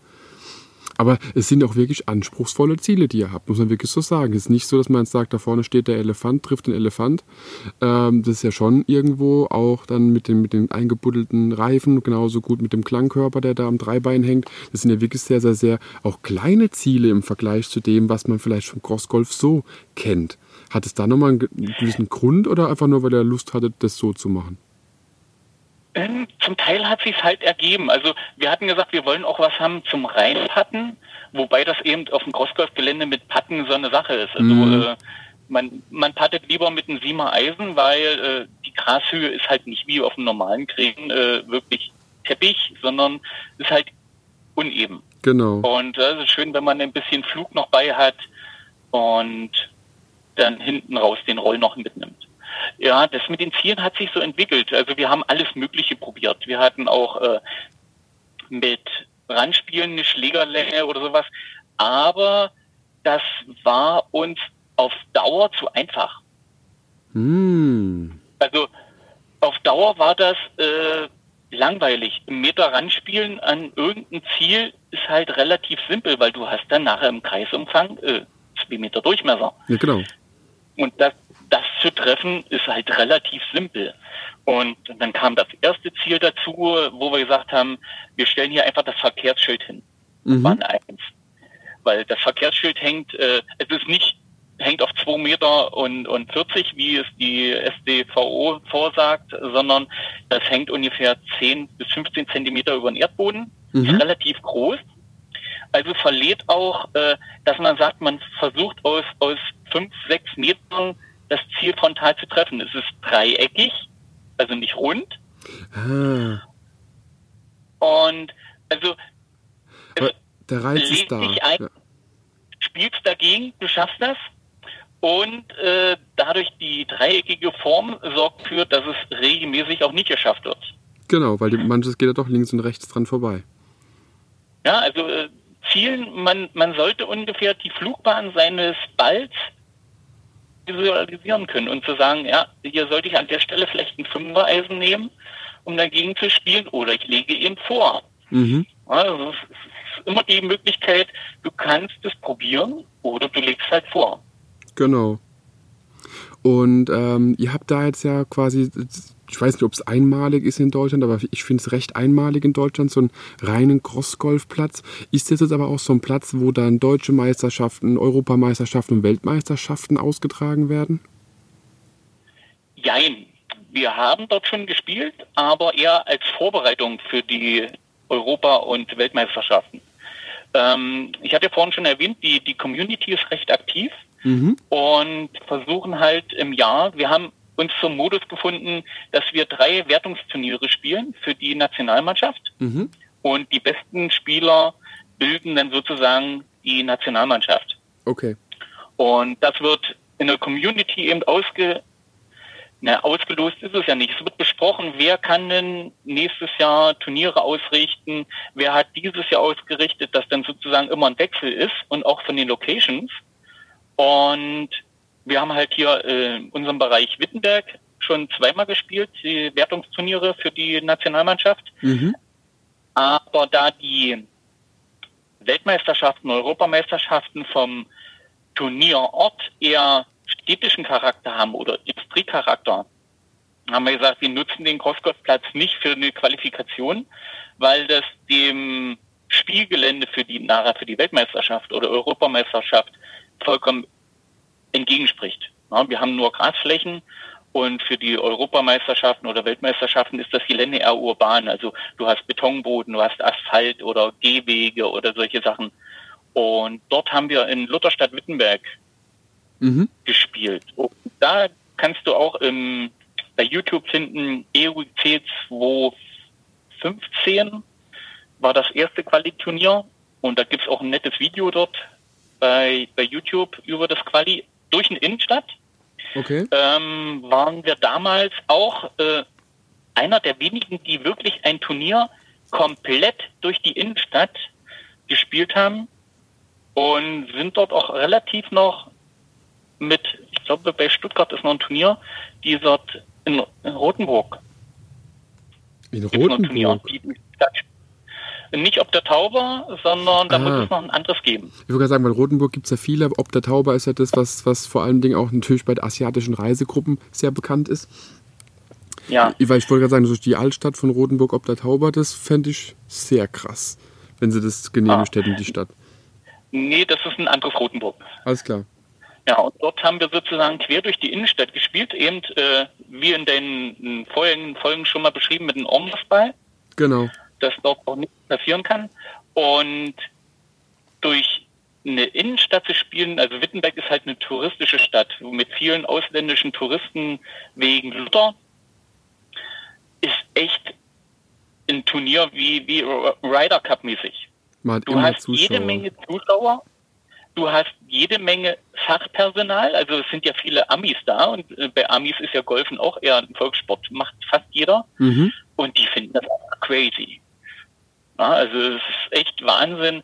Aber es sind auch wirklich anspruchsvolle Ziele, die ihr habt, muss man wirklich so sagen. Es ist nicht so, dass man sagt, da vorne steht der Elefant, trifft den Elefant. Ähm, das ist ja schon irgendwo auch dann mit den, mit den eingebuddelten Reifen, genauso gut mit dem Klangkörper, der da am Dreibein hängt. Das sind ja wirklich sehr, sehr, sehr auch kleine Ziele im Vergleich zu dem, was man vielleicht vom Crossgolf so kennt. Hat es da nochmal einen gewissen Grund oder einfach nur, weil er Lust hatte, das so zu machen? Ähm, zum Teil hat sich halt ergeben. Also wir hatten gesagt, wir wollen auch was haben zum Reinpatten, wobei das eben auf dem Crossgolf-Gelände mit Patten so eine Sache ist. Also mhm. äh, man, man pattet lieber mit einem Siemer Eisen, weil äh, die Grashöhe ist halt nicht wie auf dem normalen Krähen äh, wirklich Teppich, sondern ist halt uneben. Genau. Und äh, es äh, ist schön, wenn man ein bisschen Flug noch bei hat und dann hinten raus den Roll noch mitnimmt. Ja, das mit den Zielen hat sich so entwickelt. Also wir haben alles Mögliche probiert. Wir hatten auch äh, mit Randspielen eine Schlägerlänge oder sowas. Aber das war uns auf Dauer zu einfach. Hm. Also auf Dauer war das äh, langweilig. Ein Meter ranspielen an irgendein Ziel ist halt relativ simpel, weil du hast dann nachher im Kreisumfang äh, zwei Meter Durchmesser. Ja, genau. Und das zu treffen ist halt relativ simpel. Und dann kam das erste Ziel dazu, wo wir gesagt haben, wir stellen hier einfach das Verkehrsschild hin. Mhm. Bahn 1. Weil das Verkehrsschild hängt, äh, es ist nicht, hängt auf 2 Meter und, und 40, wie es die SDVO vorsagt, sondern das hängt ungefähr 10 bis 15 Zentimeter über den Erdboden. Mhm. Ist relativ groß. Also verliert auch, äh, dass man sagt, man versucht aus, aus 5, 6 Metern das Ziel frontal zu treffen. Es ist dreieckig, also nicht rund. Ah. Und also Aber der Reiz ist da. Dich ein, ja. spielst dagegen, du schaffst das. Und äh, dadurch die dreieckige Form sorgt für, dass es regelmäßig auch nicht geschafft wird. Genau, weil die, manches geht ja doch links und rechts dran vorbei. Ja, also äh, Zielen, man, man sollte ungefähr die Flugbahn seines Balls visualisieren können und zu sagen, ja, hier sollte ich an der Stelle vielleicht ein Fünfer-Eisen nehmen, um dagegen zu spielen, oder ich lege ihn vor. Mhm. Also es ist immer die Möglichkeit, du kannst es probieren oder du legst halt vor. Genau. Und ähm, ihr habt da jetzt ja quasi ich weiß nicht, ob es einmalig ist in Deutschland, aber ich finde es recht einmalig in Deutschland, so einen reinen Crossgolfplatz. Ist das jetzt aber auch so ein Platz, wo dann deutsche Meisterschaften, Europameisterschaften und Weltmeisterschaften ausgetragen werden? Jein. Wir haben dort schon gespielt, aber eher als Vorbereitung für die Europa- und Weltmeisterschaften. Ähm, ich hatte vorhin schon erwähnt, die, die Community ist recht aktiv mhm. und versuchen halt im Jahr, wir haben uns zum Modus gefunden, dass wir drei Wertungsturniere spielen für die Nationalmannschaft. Mhm. Und die besten Spieler bilden dann sozusagen die Nationalmannschaft. Okay. Und das wird in der Community eben ausge, na, ausgelost ist es ja nicht. Es wird besprochen, wer kann denn nächstes Jahr Turniere ausrichten, wer hat dieses Jahr ausgerichtet, dass dann sozusagen immer ein Wechsel ist und auch von den Locations. Und wir haben halt hier äh, in unserem Bereich Wittenberg schon zweimal gespielt, die Wertungsturniere für die Nationalmannschaft. Mhm. Aber da die Weltmeisterschaften, Europameisterschaften vom Turnierort eher städtischen Charakter haben oder Industriecharakter, haben wir gesagt, wir nutzen den Crossgolfplatz nicht für eine Qualifikation, weil das dem Spielgelände für die nachher für die Weltmeisterschaft oder Europameisterschaft vollkommen entgegenspricht. Wir haben nur Grasflächen und für die Europameisterschaften oder Weltmeisterschaften ist das Gelände eher urban. Also du hast Betonboden, du hast Asphalt oder Gehwege oder solche Sachen. Und dort haben wir in Lutherstadt Wittenberg mhm. gespielt. Und da kannst du auch im, bei YouTube finden, EUC 2015 war das erste Qualiturnier. Und da gibt's auch ein nettes Video dort bei, bei YouTube über das Quali durch eine Innenstadt. Okay. Ähm, waren wir damals auch äh, einer der wenigen, die wirklich ein Turnier komplett durch die Innenstadt gespielt haben und sind dort auch relativ noch mit, ich glaube, bei Stuttgart ist noch ein Turnier, die dort in, in Rothenburg. In Rothenburg? Nicht ob der Tauber, sondern da ah. muss es noch ein anderes geben. Ich würde sagen, weil Rotenburg gibt es ja viele. Ob der Tauber ist ja das, was, was vor allen Dingen auch natürlich bei asiatischen Reisegruppen sehr bekannt ist. Ja. Ich, ich wollte gerade sagen, so die Altstadt von Rotenburg, ob der Tauber, das fände ich sehr krass, wenn sie das genehmigt ah. hätten, die Stadt. Nee, das ist ein anderes Rotenburg. Alles klar. Ja, und dort haben wir sozusagen quer durch die Innenstadt gespielt, eben äh, wie in den vorherigen Folgen schon mal beschrieben mit dem Omnibusball. Genau. Dass dort auch nichts passieren kann. Und durch eine Innenstadt zu spielen, also Wittenberg ist halt eine touristische Stadt mit vielen ausländischen Touristen wegen Luther, ist echt ein Turnier wie, wie Ryder Cup mäßig. du hast Zuschauer. jede Menge Zuschauer Du hast jede Menge Fachpersonal, also es sind ja viele Amis da und äh, bei Amis ist ja Golfen auch eher ein Volkssport, macht fast jeder. Mhm. Und die finden das einfach crazy. Also es ist echt Wahnsinn.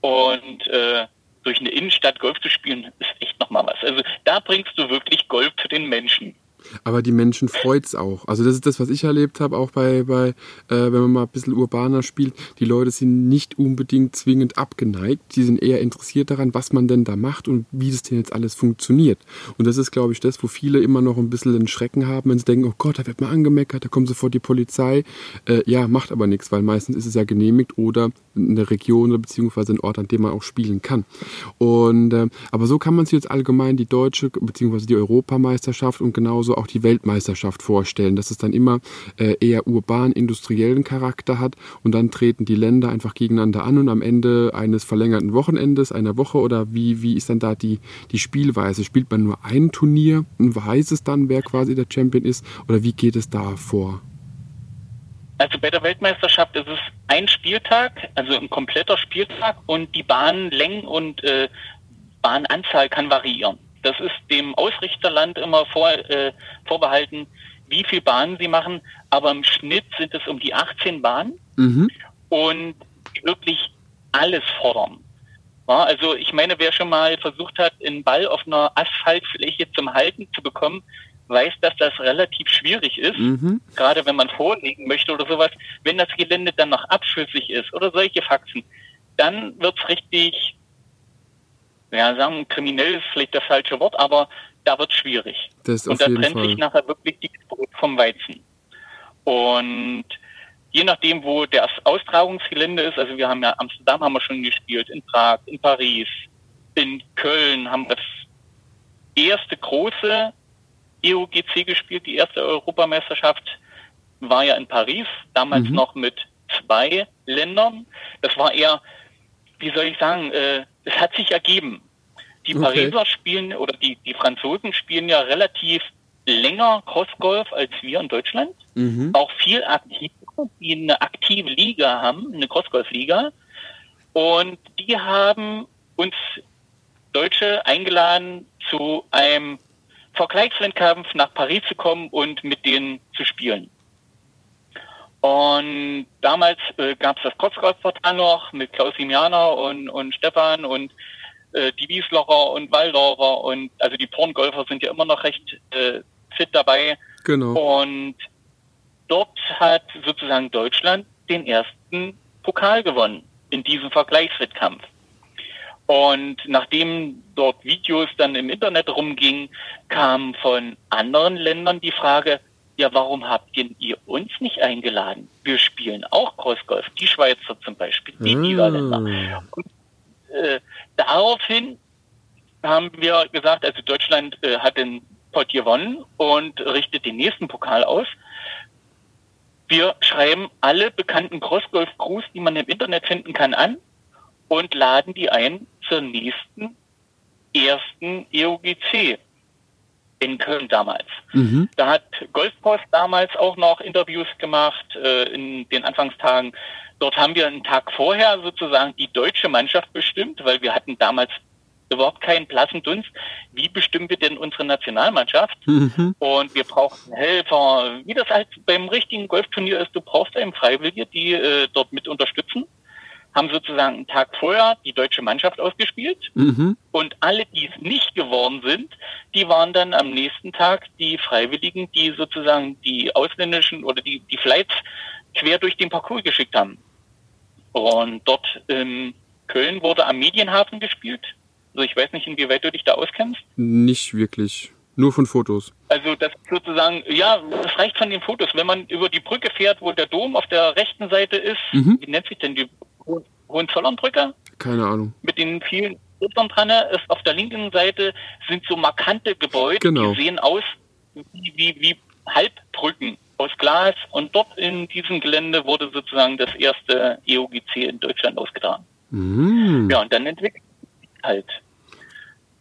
Und äh, durch eine Innenstadt Golf zu spielen, ist echt nochmal was. Also da bringst du wirklich Golf zu den Menschen. Aber die Menschen freut es auch. Also das ist das, was ich erlebt habe, auch bei, bei äh, wenn man mal ein bisschen urbaner spielt. Die Leute sind nicht unbedingt zwingend abgeneigt. Die sind eher interessiert daran, was man denn da macht und wie das denn jetzt alles funktioniert. Und das ist, glaube ich, das, wo viele immer noch ein bisschen den Schrecken haben, wenn sie denken, oh Gott, da wird mal angemeckert, da kommt sofort die Polizei. Äh, ja, macht aber nichts, weil meistens ist es ja genehmigt oder eine Region oder beziehungsweise ein Ort, an dem man auch spielen kann. Und äh, aber so kann man sich jetzt allgemein die deutsche beziehungsweise die Europameisterschaft und genauso auch die Weltmeisterschaft vorstellen, dass es dann immer äh, eher urban industriellen Charakter hat und dann treten die Länder einfach gegeneinander an und am Ende eines verlängerten Wochenendes, einer Woche oder wie wie ist dann da die die Spielweise? Spielt man nur ein Turnier und weiß es dann, wer quasi der Champion ist oder wie geht es da vor? Also bei der Weltmeisterschaft ist es ein Spieltag, also ein kompletter Spieltag und die Bahnlängen und äh, Bahnanzahl kann variieren. Das ist dem Ausrichterland immer vor, äh, vorbehalten, wie viele Bahnen sie machen, aber im Schnitt sind es um die 18 Bahnen mhm. und wirklich alles fordern. Ja, also ich meine, wer schon mal versucht hat, einen Ball auf einer Asphaltfläche zum Halten zu bekommen, weiß, dass das relativ schwierig ist, mhm. gerade wenn man vorlegen möchte oder sowas. Wenn das Gelände dann noch abschüssig ist oder solche Faxen, dann wird's richtig, ja, sagen, kriminell ist vielleicht das falsche Wort, aber da wird's schwierig. Das Und da trennt Fall. sich nachher wirklich die Brot vom Weizen. Und je nachdem, wo das Austragungsgelände ist, also wir haben ja Amsterdam haben wir schon gespielt, in Prag, in Paris, in Köln haben wir das erste große EUGC gespielt. Die erste Europameisterschaft war ja in Paris, damals mhm. noch mit zwei Ländern. Das war eher, wie soll ich sagen, äh, es hat sich ergeben. Die okay. Pariser spielen oder die, die Franzosen spielen ja relativ länger Crossgolf als wir in Deutschland. Mhm. Auch viel aktiver, die eine aktive Liga haben, eine Crossgolf-Liga. Und die haben uns Deutsche eingeladen zu einem Vergleichswettkampf nach Paris zu kommen und mit denen zu spielen. Und damals äh, gab es das Kotzgolf-Portal noch mit Klaus Simianer und, und Stefan und äh, die Wieslocher und Waldorfer und also die Porngolfer sind ja immer noch recht äh, fit dabei. Genau. Und dort hat sozusagen Deutschland den ersten Pokal gewonnen in diesem Vergleichswettkampf. Und nachdem dort Videos dann im Internet rumgingen, kam von anderen Ländern die Frage, ja, warum habt ihr uns nicht eingeladen? Wir spielen auch Crossgolf, die Schweizer zum Beispiel, die ah. Niederländer. Und, äh, daraufhin haben wir gesagt, also Deutschland äh, hat den Pot gewonnen und richtet den nächsten Pokal aus. Wir schreiben alle bekannten Crossgolf-Crews, die man im Internet finden kann, an und laden die ein zur nächsten ersten EOGC in Köln damals. Mhm. Da hat Golfpost damals auch noch Interviews gemacht äh, in den Anfangstagen. Dort haben wir einen Tag vorher sozusagen die deutsche Mannschaft bestimmt, weil wir hatten damals überhaupt keinen blassen Dunst. Wie bestimmen wir denn unsere Nationalmannschaft? Mhm. Und wir brauchen Helfer. Wie das halt beim richtigen Golfturnier ist, du brauchst einen Freiwillige, die äh, dort mit unterstützen. Haben sozusagen einen Tag vorher die deutsche Mannschaft ausgespielt. Mhm. Und alle, die es nicht geworden sind, die waren dann am nächsten Tag die Freiwilligen, die sozusagen die ausländischen oder die, die Flights quer durch den Parcours geschickt haben. Und dort in Köln wurde am Medienhafen gespielt. Also ich weiß nicht, inwieweit du dich da auskennst. Nicht wirklich. Nur von Fotos. Also das sozusagen, ja, das reicht von den Fotos. Wenn man über die Brücke fährt, wo der Dom auf der rechten Seite ist, mhm. wie nennt sich denn die Hohenzollernbrücke? Keine Ahnung. Mit den vielen Bildern dran, ist auf der linken Seite sind so markante Gebäude, genau. die sehen aus wie, wie, wie Halbbrücken aus Glas. Und dort in diesem Gelände wurde sozusagen das erste EOGC in Deutschland ausgetragen. Mhm. Ja, und dann entwickelt halt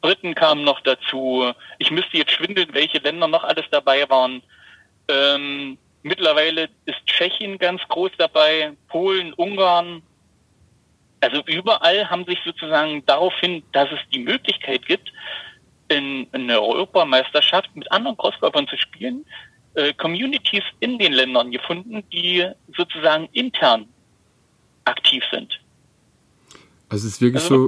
Briten kamen noch dazu. Ich müsste jetzt schwindeln, welche Länder noch alles dabei waren. Ähm, mittlerweile ist Tschechien ganz groß dabei, Polen, Ungarn. Also überall haben sich sozusagen daraufhin, dass es die Möglichkeit gibt, in, in einer Europameisterschaft mit anderen Crossgolfern zu spielen, äh, Communities in den Ländern gefunden, die sozusagen intern aktiv sind. Also es ist wirklich also so.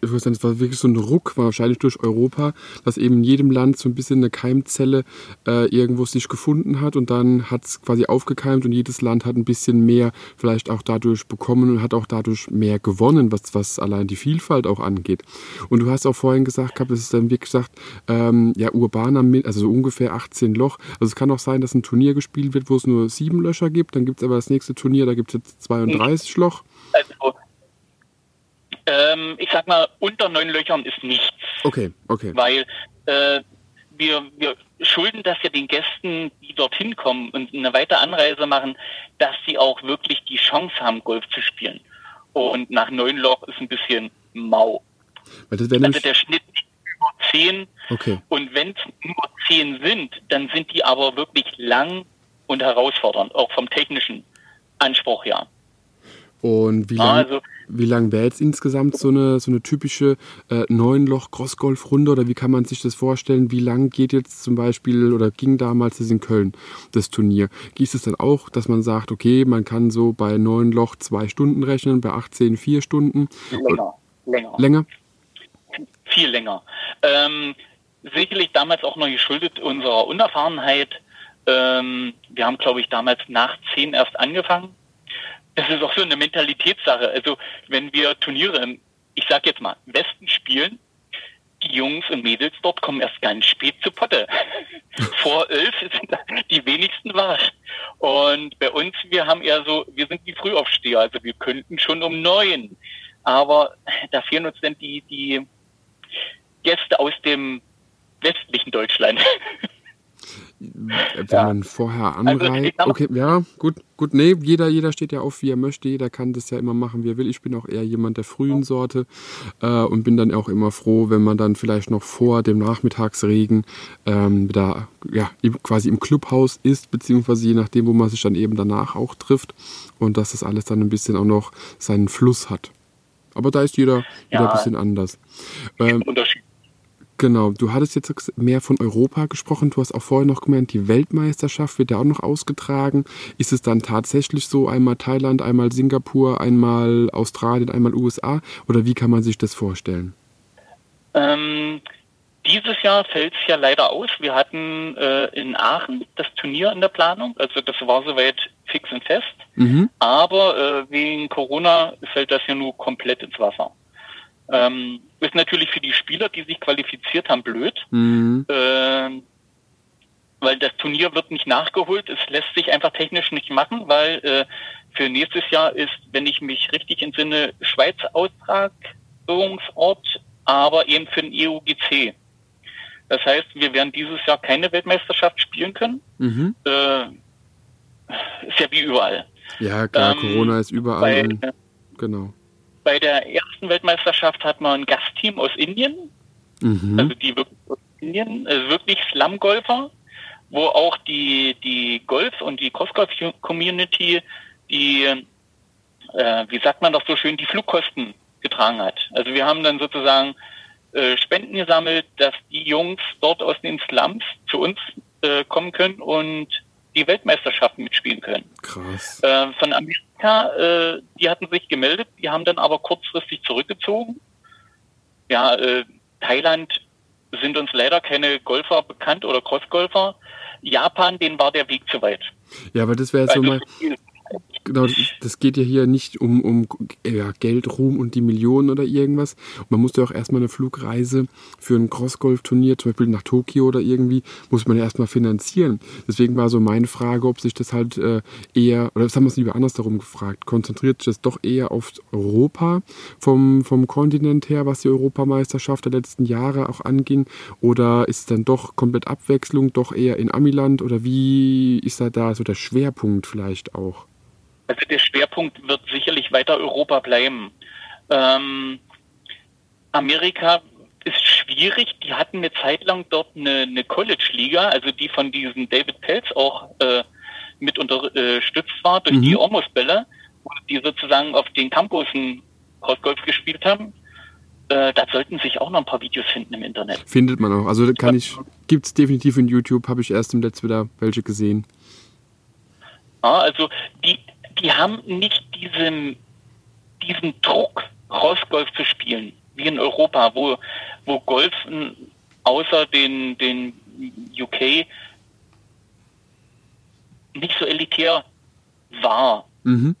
Ich würde sagen, es war wirklich so ein Ruck, wahrscheinlich durch Europa, dass eben in jedem Land so ein bisschen eine Keimzelle äh, irgendwo sich gefunden hat und dann hat es quasi aufgekeimt und jedes Land hat ein bisschen mehr vielleicht auch dadurch bekommen und hat auch dadurch mehr gewonnen, was, was allein die Vielfalt auch angeht. Und du hast auch vorhin gesagt gehabt, es ist dann wirklich gesagt, ähm, ja, urbaner, also so ungefähr 18 Loch. Also es kann auch sein, dass ein Turnier gespielt wird, wo es nur sieben Löcher gibt, dann gibt es aber das nächste Turnier, da gibt es jetzt 32 mhm. Loch. Also ähm, ich sag mal, unter neun Löchern ist nichts. Okay, okay. Weil äh, wir, wir schulden das ja den Gästen, die dorthin kommen und eine weitere Anreise machen, dass sie auch wirklich die Chance haben, Golf zu spielen. Und nach neun Loch ist ein bisschen mau. also der Schnitt über zehn. Okay. Und wenn es nur zehn sind, dann sind die aber wirklich lang und herausfordernd, auch vom technischen Anspruch her. Und wie lange also, wie lang wäre jetzt insgesamt so eine, so eine typische äh, Neunloch-Crossgolf-Runde oder wie kann man sich das vorstellen? Wie lang geht jetzt zum Beispiel oder ging damals das in Köln, das Turnier? Gibt es dann auch, dass man sagt, okay, man kann so bei neun Loch zwei Stunden rechnen, bei 18 vier Stunden? Länger. Länger. Länger? Viel länger. Ähm, sicherlich damals auch noch geschuldet unserer Unerfahrenheit. Ähm, wir haben, glaube ich, damals nach zehn erst angefangen das ist auch so eine Mentalitätssache. Also wenn wir Turniere im, ich sag jetzt mal, Westen spielen, die Jungs und Mädels dort kommen erst ganz spät zu Potte. (laughs) Vor elf sind die wenigsten wach. Und bei uns, wir haben eher so, wir sind die Frühaufsteher, also wir könnten schon um neun. Aber da fehlen uns dann die, die Gäste aus dem westlichen Deutschland. (laughs) Wenn ja. man vorher anreist. Also, okay, ja, gut, gut. Nee, jeder, jeder steht ja auf, wie er möchte. Jeder kann das ja immer machen, wie er will. Ich bin auch eher jemand der frühen Sorte äh, und bin dann auch immer froh, wenn man dann vielleicht noch vor dem Nachmittagsregen ähm, da ja, quasi im Clubhaus ist, beziehungsweise je nachdem, wo man sich dann eben danach auch trifft und dass das alles dann ein bisschen auch noch seinen Fluss hat. Aber da ist jeder, ja, ein bisschen anders. Ähm, Unterschied Genau, du hattest jetzt mehr von Europa gesprochen. Du hast auch vorher noch gemeint, die Weltmeisterschaft wird ja auch noch ausgetragen. Ist es dann tatsächlich so, einmal Thailand, einmal Singapur, einmal Australien, einmal USA? Oder wie kann man sich das vorstellen? Ähm, dieses Jahr fällt es ja leider aus. Wir hatten äh, in Aachen das Turnier in der Planung. Also das war soweit fix und fest. Mhm. Aber äh, wegen Corona fällt das ja nur komplett ins Wasser. Ähm, ist natürlich für die Spieler, die sich qualifiziert haben, blöd. Mhm. Äh, weil das Turnier wird nicht nachgeholt. Es lässt sich einfach technisch nicht machen, weil äh, für nächstes Jahr ist, wenn ich mich richtig entsinne, Schweiz Austragungsort, aber eben für den EUGC. Das heißt, wir werden dieses Jahr keine Weltmeisterschaft spielen können. Mhm. Äh, ist ja wie überall. Ja, klar, ähm, Corona ist überall. Bei, und, genau bei der ersten Weltmeisterschaft hat man ein Gastteam aus Indien, mhm. also die wirklich aus Indien, also wirklich Slum-Golfer, wo auch die, die Golf- und die Crossgolf-Community die, äh, wie sagt man das so schön, die Flugkosten getragen hat. Also wir haben dann sozusagen äh, Spenden gesammelt, dass die Jungs dort aus den Slums zu uns äh, kommen können und die Weltmeisterschaften mitspielen können. Krass. Äh, von Amerika, äh, die hatten sich gemeldet, die haben dann aber kurzfristig zurückgezogen. Ja, äh, Thailand sind uns leider keine Golfer bekannt oder Crossgolfer. Japan, denen war der Weg zu weit. Ja, aber das wäre so Also mal, viel- genau, das- geht ja hier nicht um, um ja, Geld, Ruhm und die Millionen oder irgendwas. Man muss ja auch erstmal eine Flugreise für ein Crossgolf-Turnier, zum Beispiel nach Tokio oder irgendwie, muss man ja erstmal finanzieren. Deswegen war so meine Frage, ob sich das halt äh, eher, oder das haben wir es lieber andersherum gefragt, konzentriert sich das doch eher auf Europa vom, vom Kontinent her, was die Europameisterschaft der letzten Jahre auch anging, oder ist es dann doch komplett Abwechslung, doch eher in Amiland, oder wie ist da da so der Schwerpunkt vielleicht auch? Also der Schwerpunkt wird sicherlich weiter Europa bleiben. Ähm, Amerika ist schwierig. Die hatten eine Zeit lang dort eine, eine College-Liga, also die von diesem David Pelz auch äh, mit unterstützt war durch Mhm. die Ormus-Bälle, die sozusagen auf den Campusen Crossgolf gespielt haben. Äh, da sollten sich auch noch ein paar Videos finden im Internet. Findet man auch. Also da kann ich, gibt's definitiv in YouTube, habe ich erst im letzten wieder welche gesehen. Ja, also die, die haben nicht diesen, diesen Druck, Crossgolf zu spielen, wie in Europa, wo, wo Golf außer den, den UK nicht so elitär war Mhm.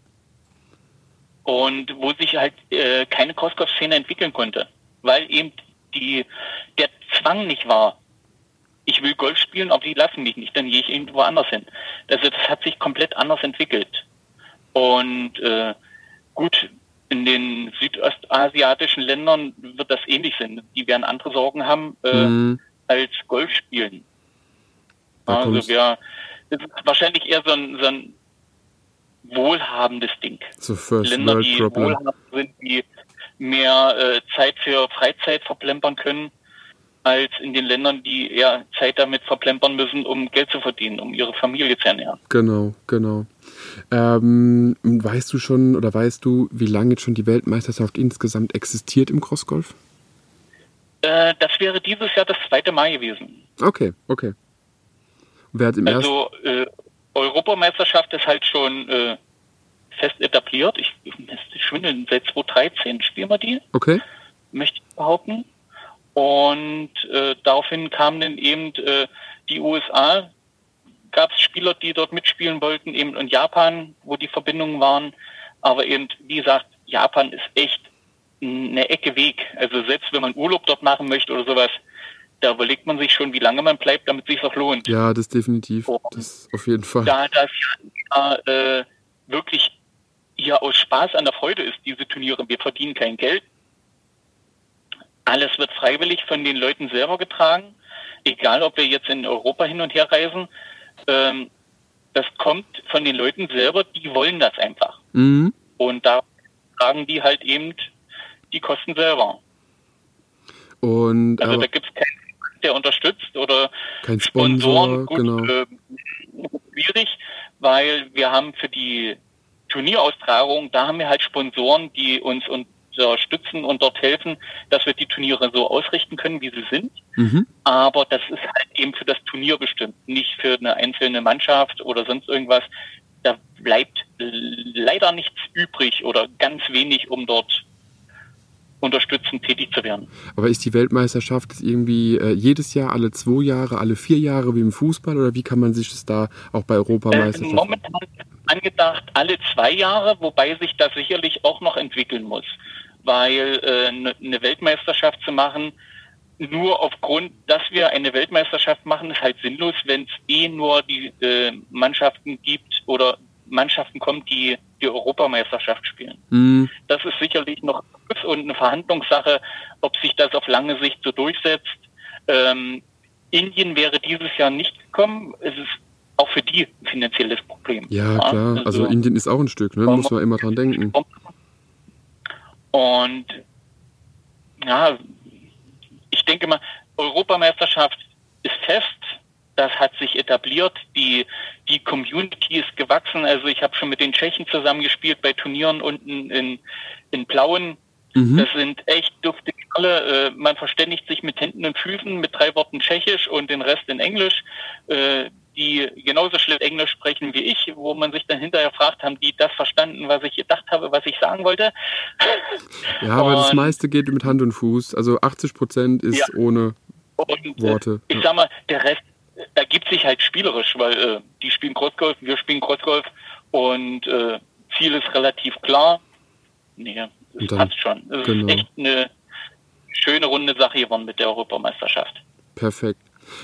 und wo sich halt äh, keine Crossgolf-Szene entwickeln konnte, weil eben die, der Zwang nicht war. Ich will Golf spielen, aber die lassen mich nicht, dann gehe ich irgendwo anders hin. Also das hat sich komplett anders entwickelt. Und äh, gut, in den südostasiatischen Ländern wird das ähnlich sein. Die werden andere Sorgen haben äh, Mhm. als Golf spielen. Da also wir, das ist wahrscheinlich eher so ein, so ein wohlhabendes Ding. So Länder, World die Problem. wohlhabend sind, die mehr äh, Zeit für Freizeit verplempern können, als in den Ländern, die eher Zeit damit verplempern müssen, um Geld zu verdienen, um ihre Familie zu ernähren. Genau, genau. Ähm, weißt du schon oder weißt du, wie lange jetzt schon die Weltmeisterschaft insgesamt existiert im Crossgolf? Äh, das wäre dieses Jahr das zweite Mal gewesen. Okay, okay. Wer hat im. Also äh, Europameisterschaft ist halt schon äh, fest etabliert. Ich, ich schwindeln, seit 2013 spielen wir die. Okay. möchte ich behaupten. Und äh, daraufhin kamen dann eben äh, die USA, gab es Spieler, die dort mitspielen wollten, eben in Japan, wo die Verbindungen waren. Aber eben, wie gesagt, Japan ist echt eine Ecke Weg. Also selbst wenn man Urlaub dort machen möchte oder sowas, da überlegt man sich schon, wie lange man bleibt, damit es sich auch lohnt. Ja, das definitiv. Das auf jeden Fall. Da das ja äh, wirklich hier aus Spaß an der Freude ist, diese Turniere. Wir verdienen kein Geld. Alles wird freiwillig von den Leuten selber getragen. Egal, ob wir jetzt in Europa hin und her reisen. Ähm, das kommt von den Leuten selber, die wollen das einfach. Mhm. Und da tragen die halt eben die Kosten selber. Und Also da gibt es keinen, der unterstützt oder kein Sponsor, Sponsoren. Gut, genau. äh, schwierig, weil wir haben für die Turnieraustragung, da haben wir halt Sponsoren, die uns unterstützen und dort helfen, dass wir die Turniere so ausrichten können, wie sie sind. Mhm. Aber das ist halt eben für das Turnier bestimmt, nicht für eine einzelne Mannschaft oder sonst irgendwas. Da bleibt leider nichts übrig oder ganz wenig, um dort unterstützend tätig zu werden. Aber ist die Weltmeisterschaft irgendwie äh, jedes Jahr, alle zwei Jahre, alle vier Jahre wie im Fußball oder wie kann man sich das da auch bei Äh, Europameisterschaften? momentan angedacht alle zwei Jahre, wobei sich das sicherlich auch noch entwickeln muss. Weil äh, ne- eine Weltmeisterschaft zu machen, nur aufgrund, dass wir eine Weltmeisterschaft machen, ist halt sinnlos, wenn es eh nur die äh, Mannschaften gibt oder Mannschaften kommt, die die Europameisterschaft spielen. Mhm. Das ist sicherlich noch und eine Verhandlungssache, ob sich das auf lange Sicht so durchsetzt. Ähm, Indien wäre dieses Jahr nicht gekommen. Es ist auch für die ein finanzielles Problem. Ja, klar. Also Indien ist auch ein Stück, ne? Muss man immer dran denken. Und ja, ich denke mal, Europameisterschaft ist fest. Das hat sich etabliert. Die, die Community ist gewachsen. Also ich habe schon mit den Tschechen zusammengespielt bei Turnieren unten in, in Plauen. Mhm. Das sind echt duftige Bälle. Äh, man verständigt sich mit Händen und Füßen mit drei Worten Tschechisch und den Rest in Englisch. Die genauso schlecht Englisch sprechen wie ich, wo man sich dann hinterher fragt, haben die das verstanden, was ich gedacht habe, was ich sagen wollte? (laughs) Ja, aber und, das meiste geht mit Hand und Fuß. Also 80 Prozent ist ja. ohne und, äh, Worte. ich sag mal, der Rest ergibt sich halt spielerisch, weil äh, die spielen Crossgolf, wir spielen Crossgolf und äh, Ziel ist relativ klar. Nee, das dann, passt schon. Es genau. ist echt eine schöne runde Sache geworden mit der Europameisterschaft. Perfekt.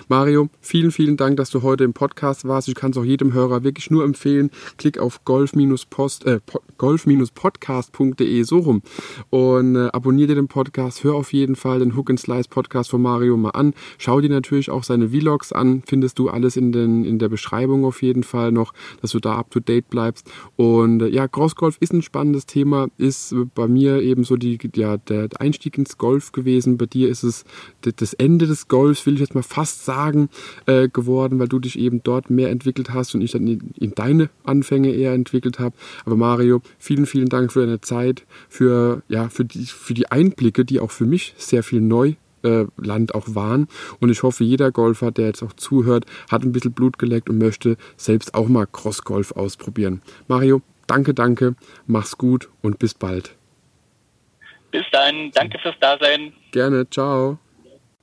Mario, vielen, vielen Dank, dass du heute im Podcast warst. Ich kann es auch jedem Hörer wirklich nur empfehlen. Klick auf golf-post, äh, golf-podcast.de so rum und äh, abonniere dir den Podcast. Hör auf jeden Fall den Hook and Slice Podcast von Mario mal an. Schau dir natürlich auch seine Vlogs an. Findest du alles in, den, in der Beschreibung auf jeden Fall noch, dass du da up to date bleibst. Und äh, ja, Crossgolf ist ein spannendes Thema. Ist bei mir eben so die, ja, der Einstieg ins Golf gewesen. Bei dir ist es das Ende des Golfs, will ich jetzt mal fast fast sagen, äh, geworden, weil du dich eben dort mehr entwickelt hast und ich dann in, in deine Anfänge eher entwickelt habe. Aber Mario, vielen, vielen Dank für deine Zeit, für, ja, für, die, für die Einblicke, die auch für mich sehr viel neu äh, Land auch waren. Und ich hoffe, jeder Golfer, der jetzt auch zuhört, hat ein bisschen Blut geleckt und möchte selbst auch mal Crossgolf ausprobieren. Mario, danke, danke, mach's gut und bis bald. Bis dann, danke fürs Dasein. Gerne, ciao.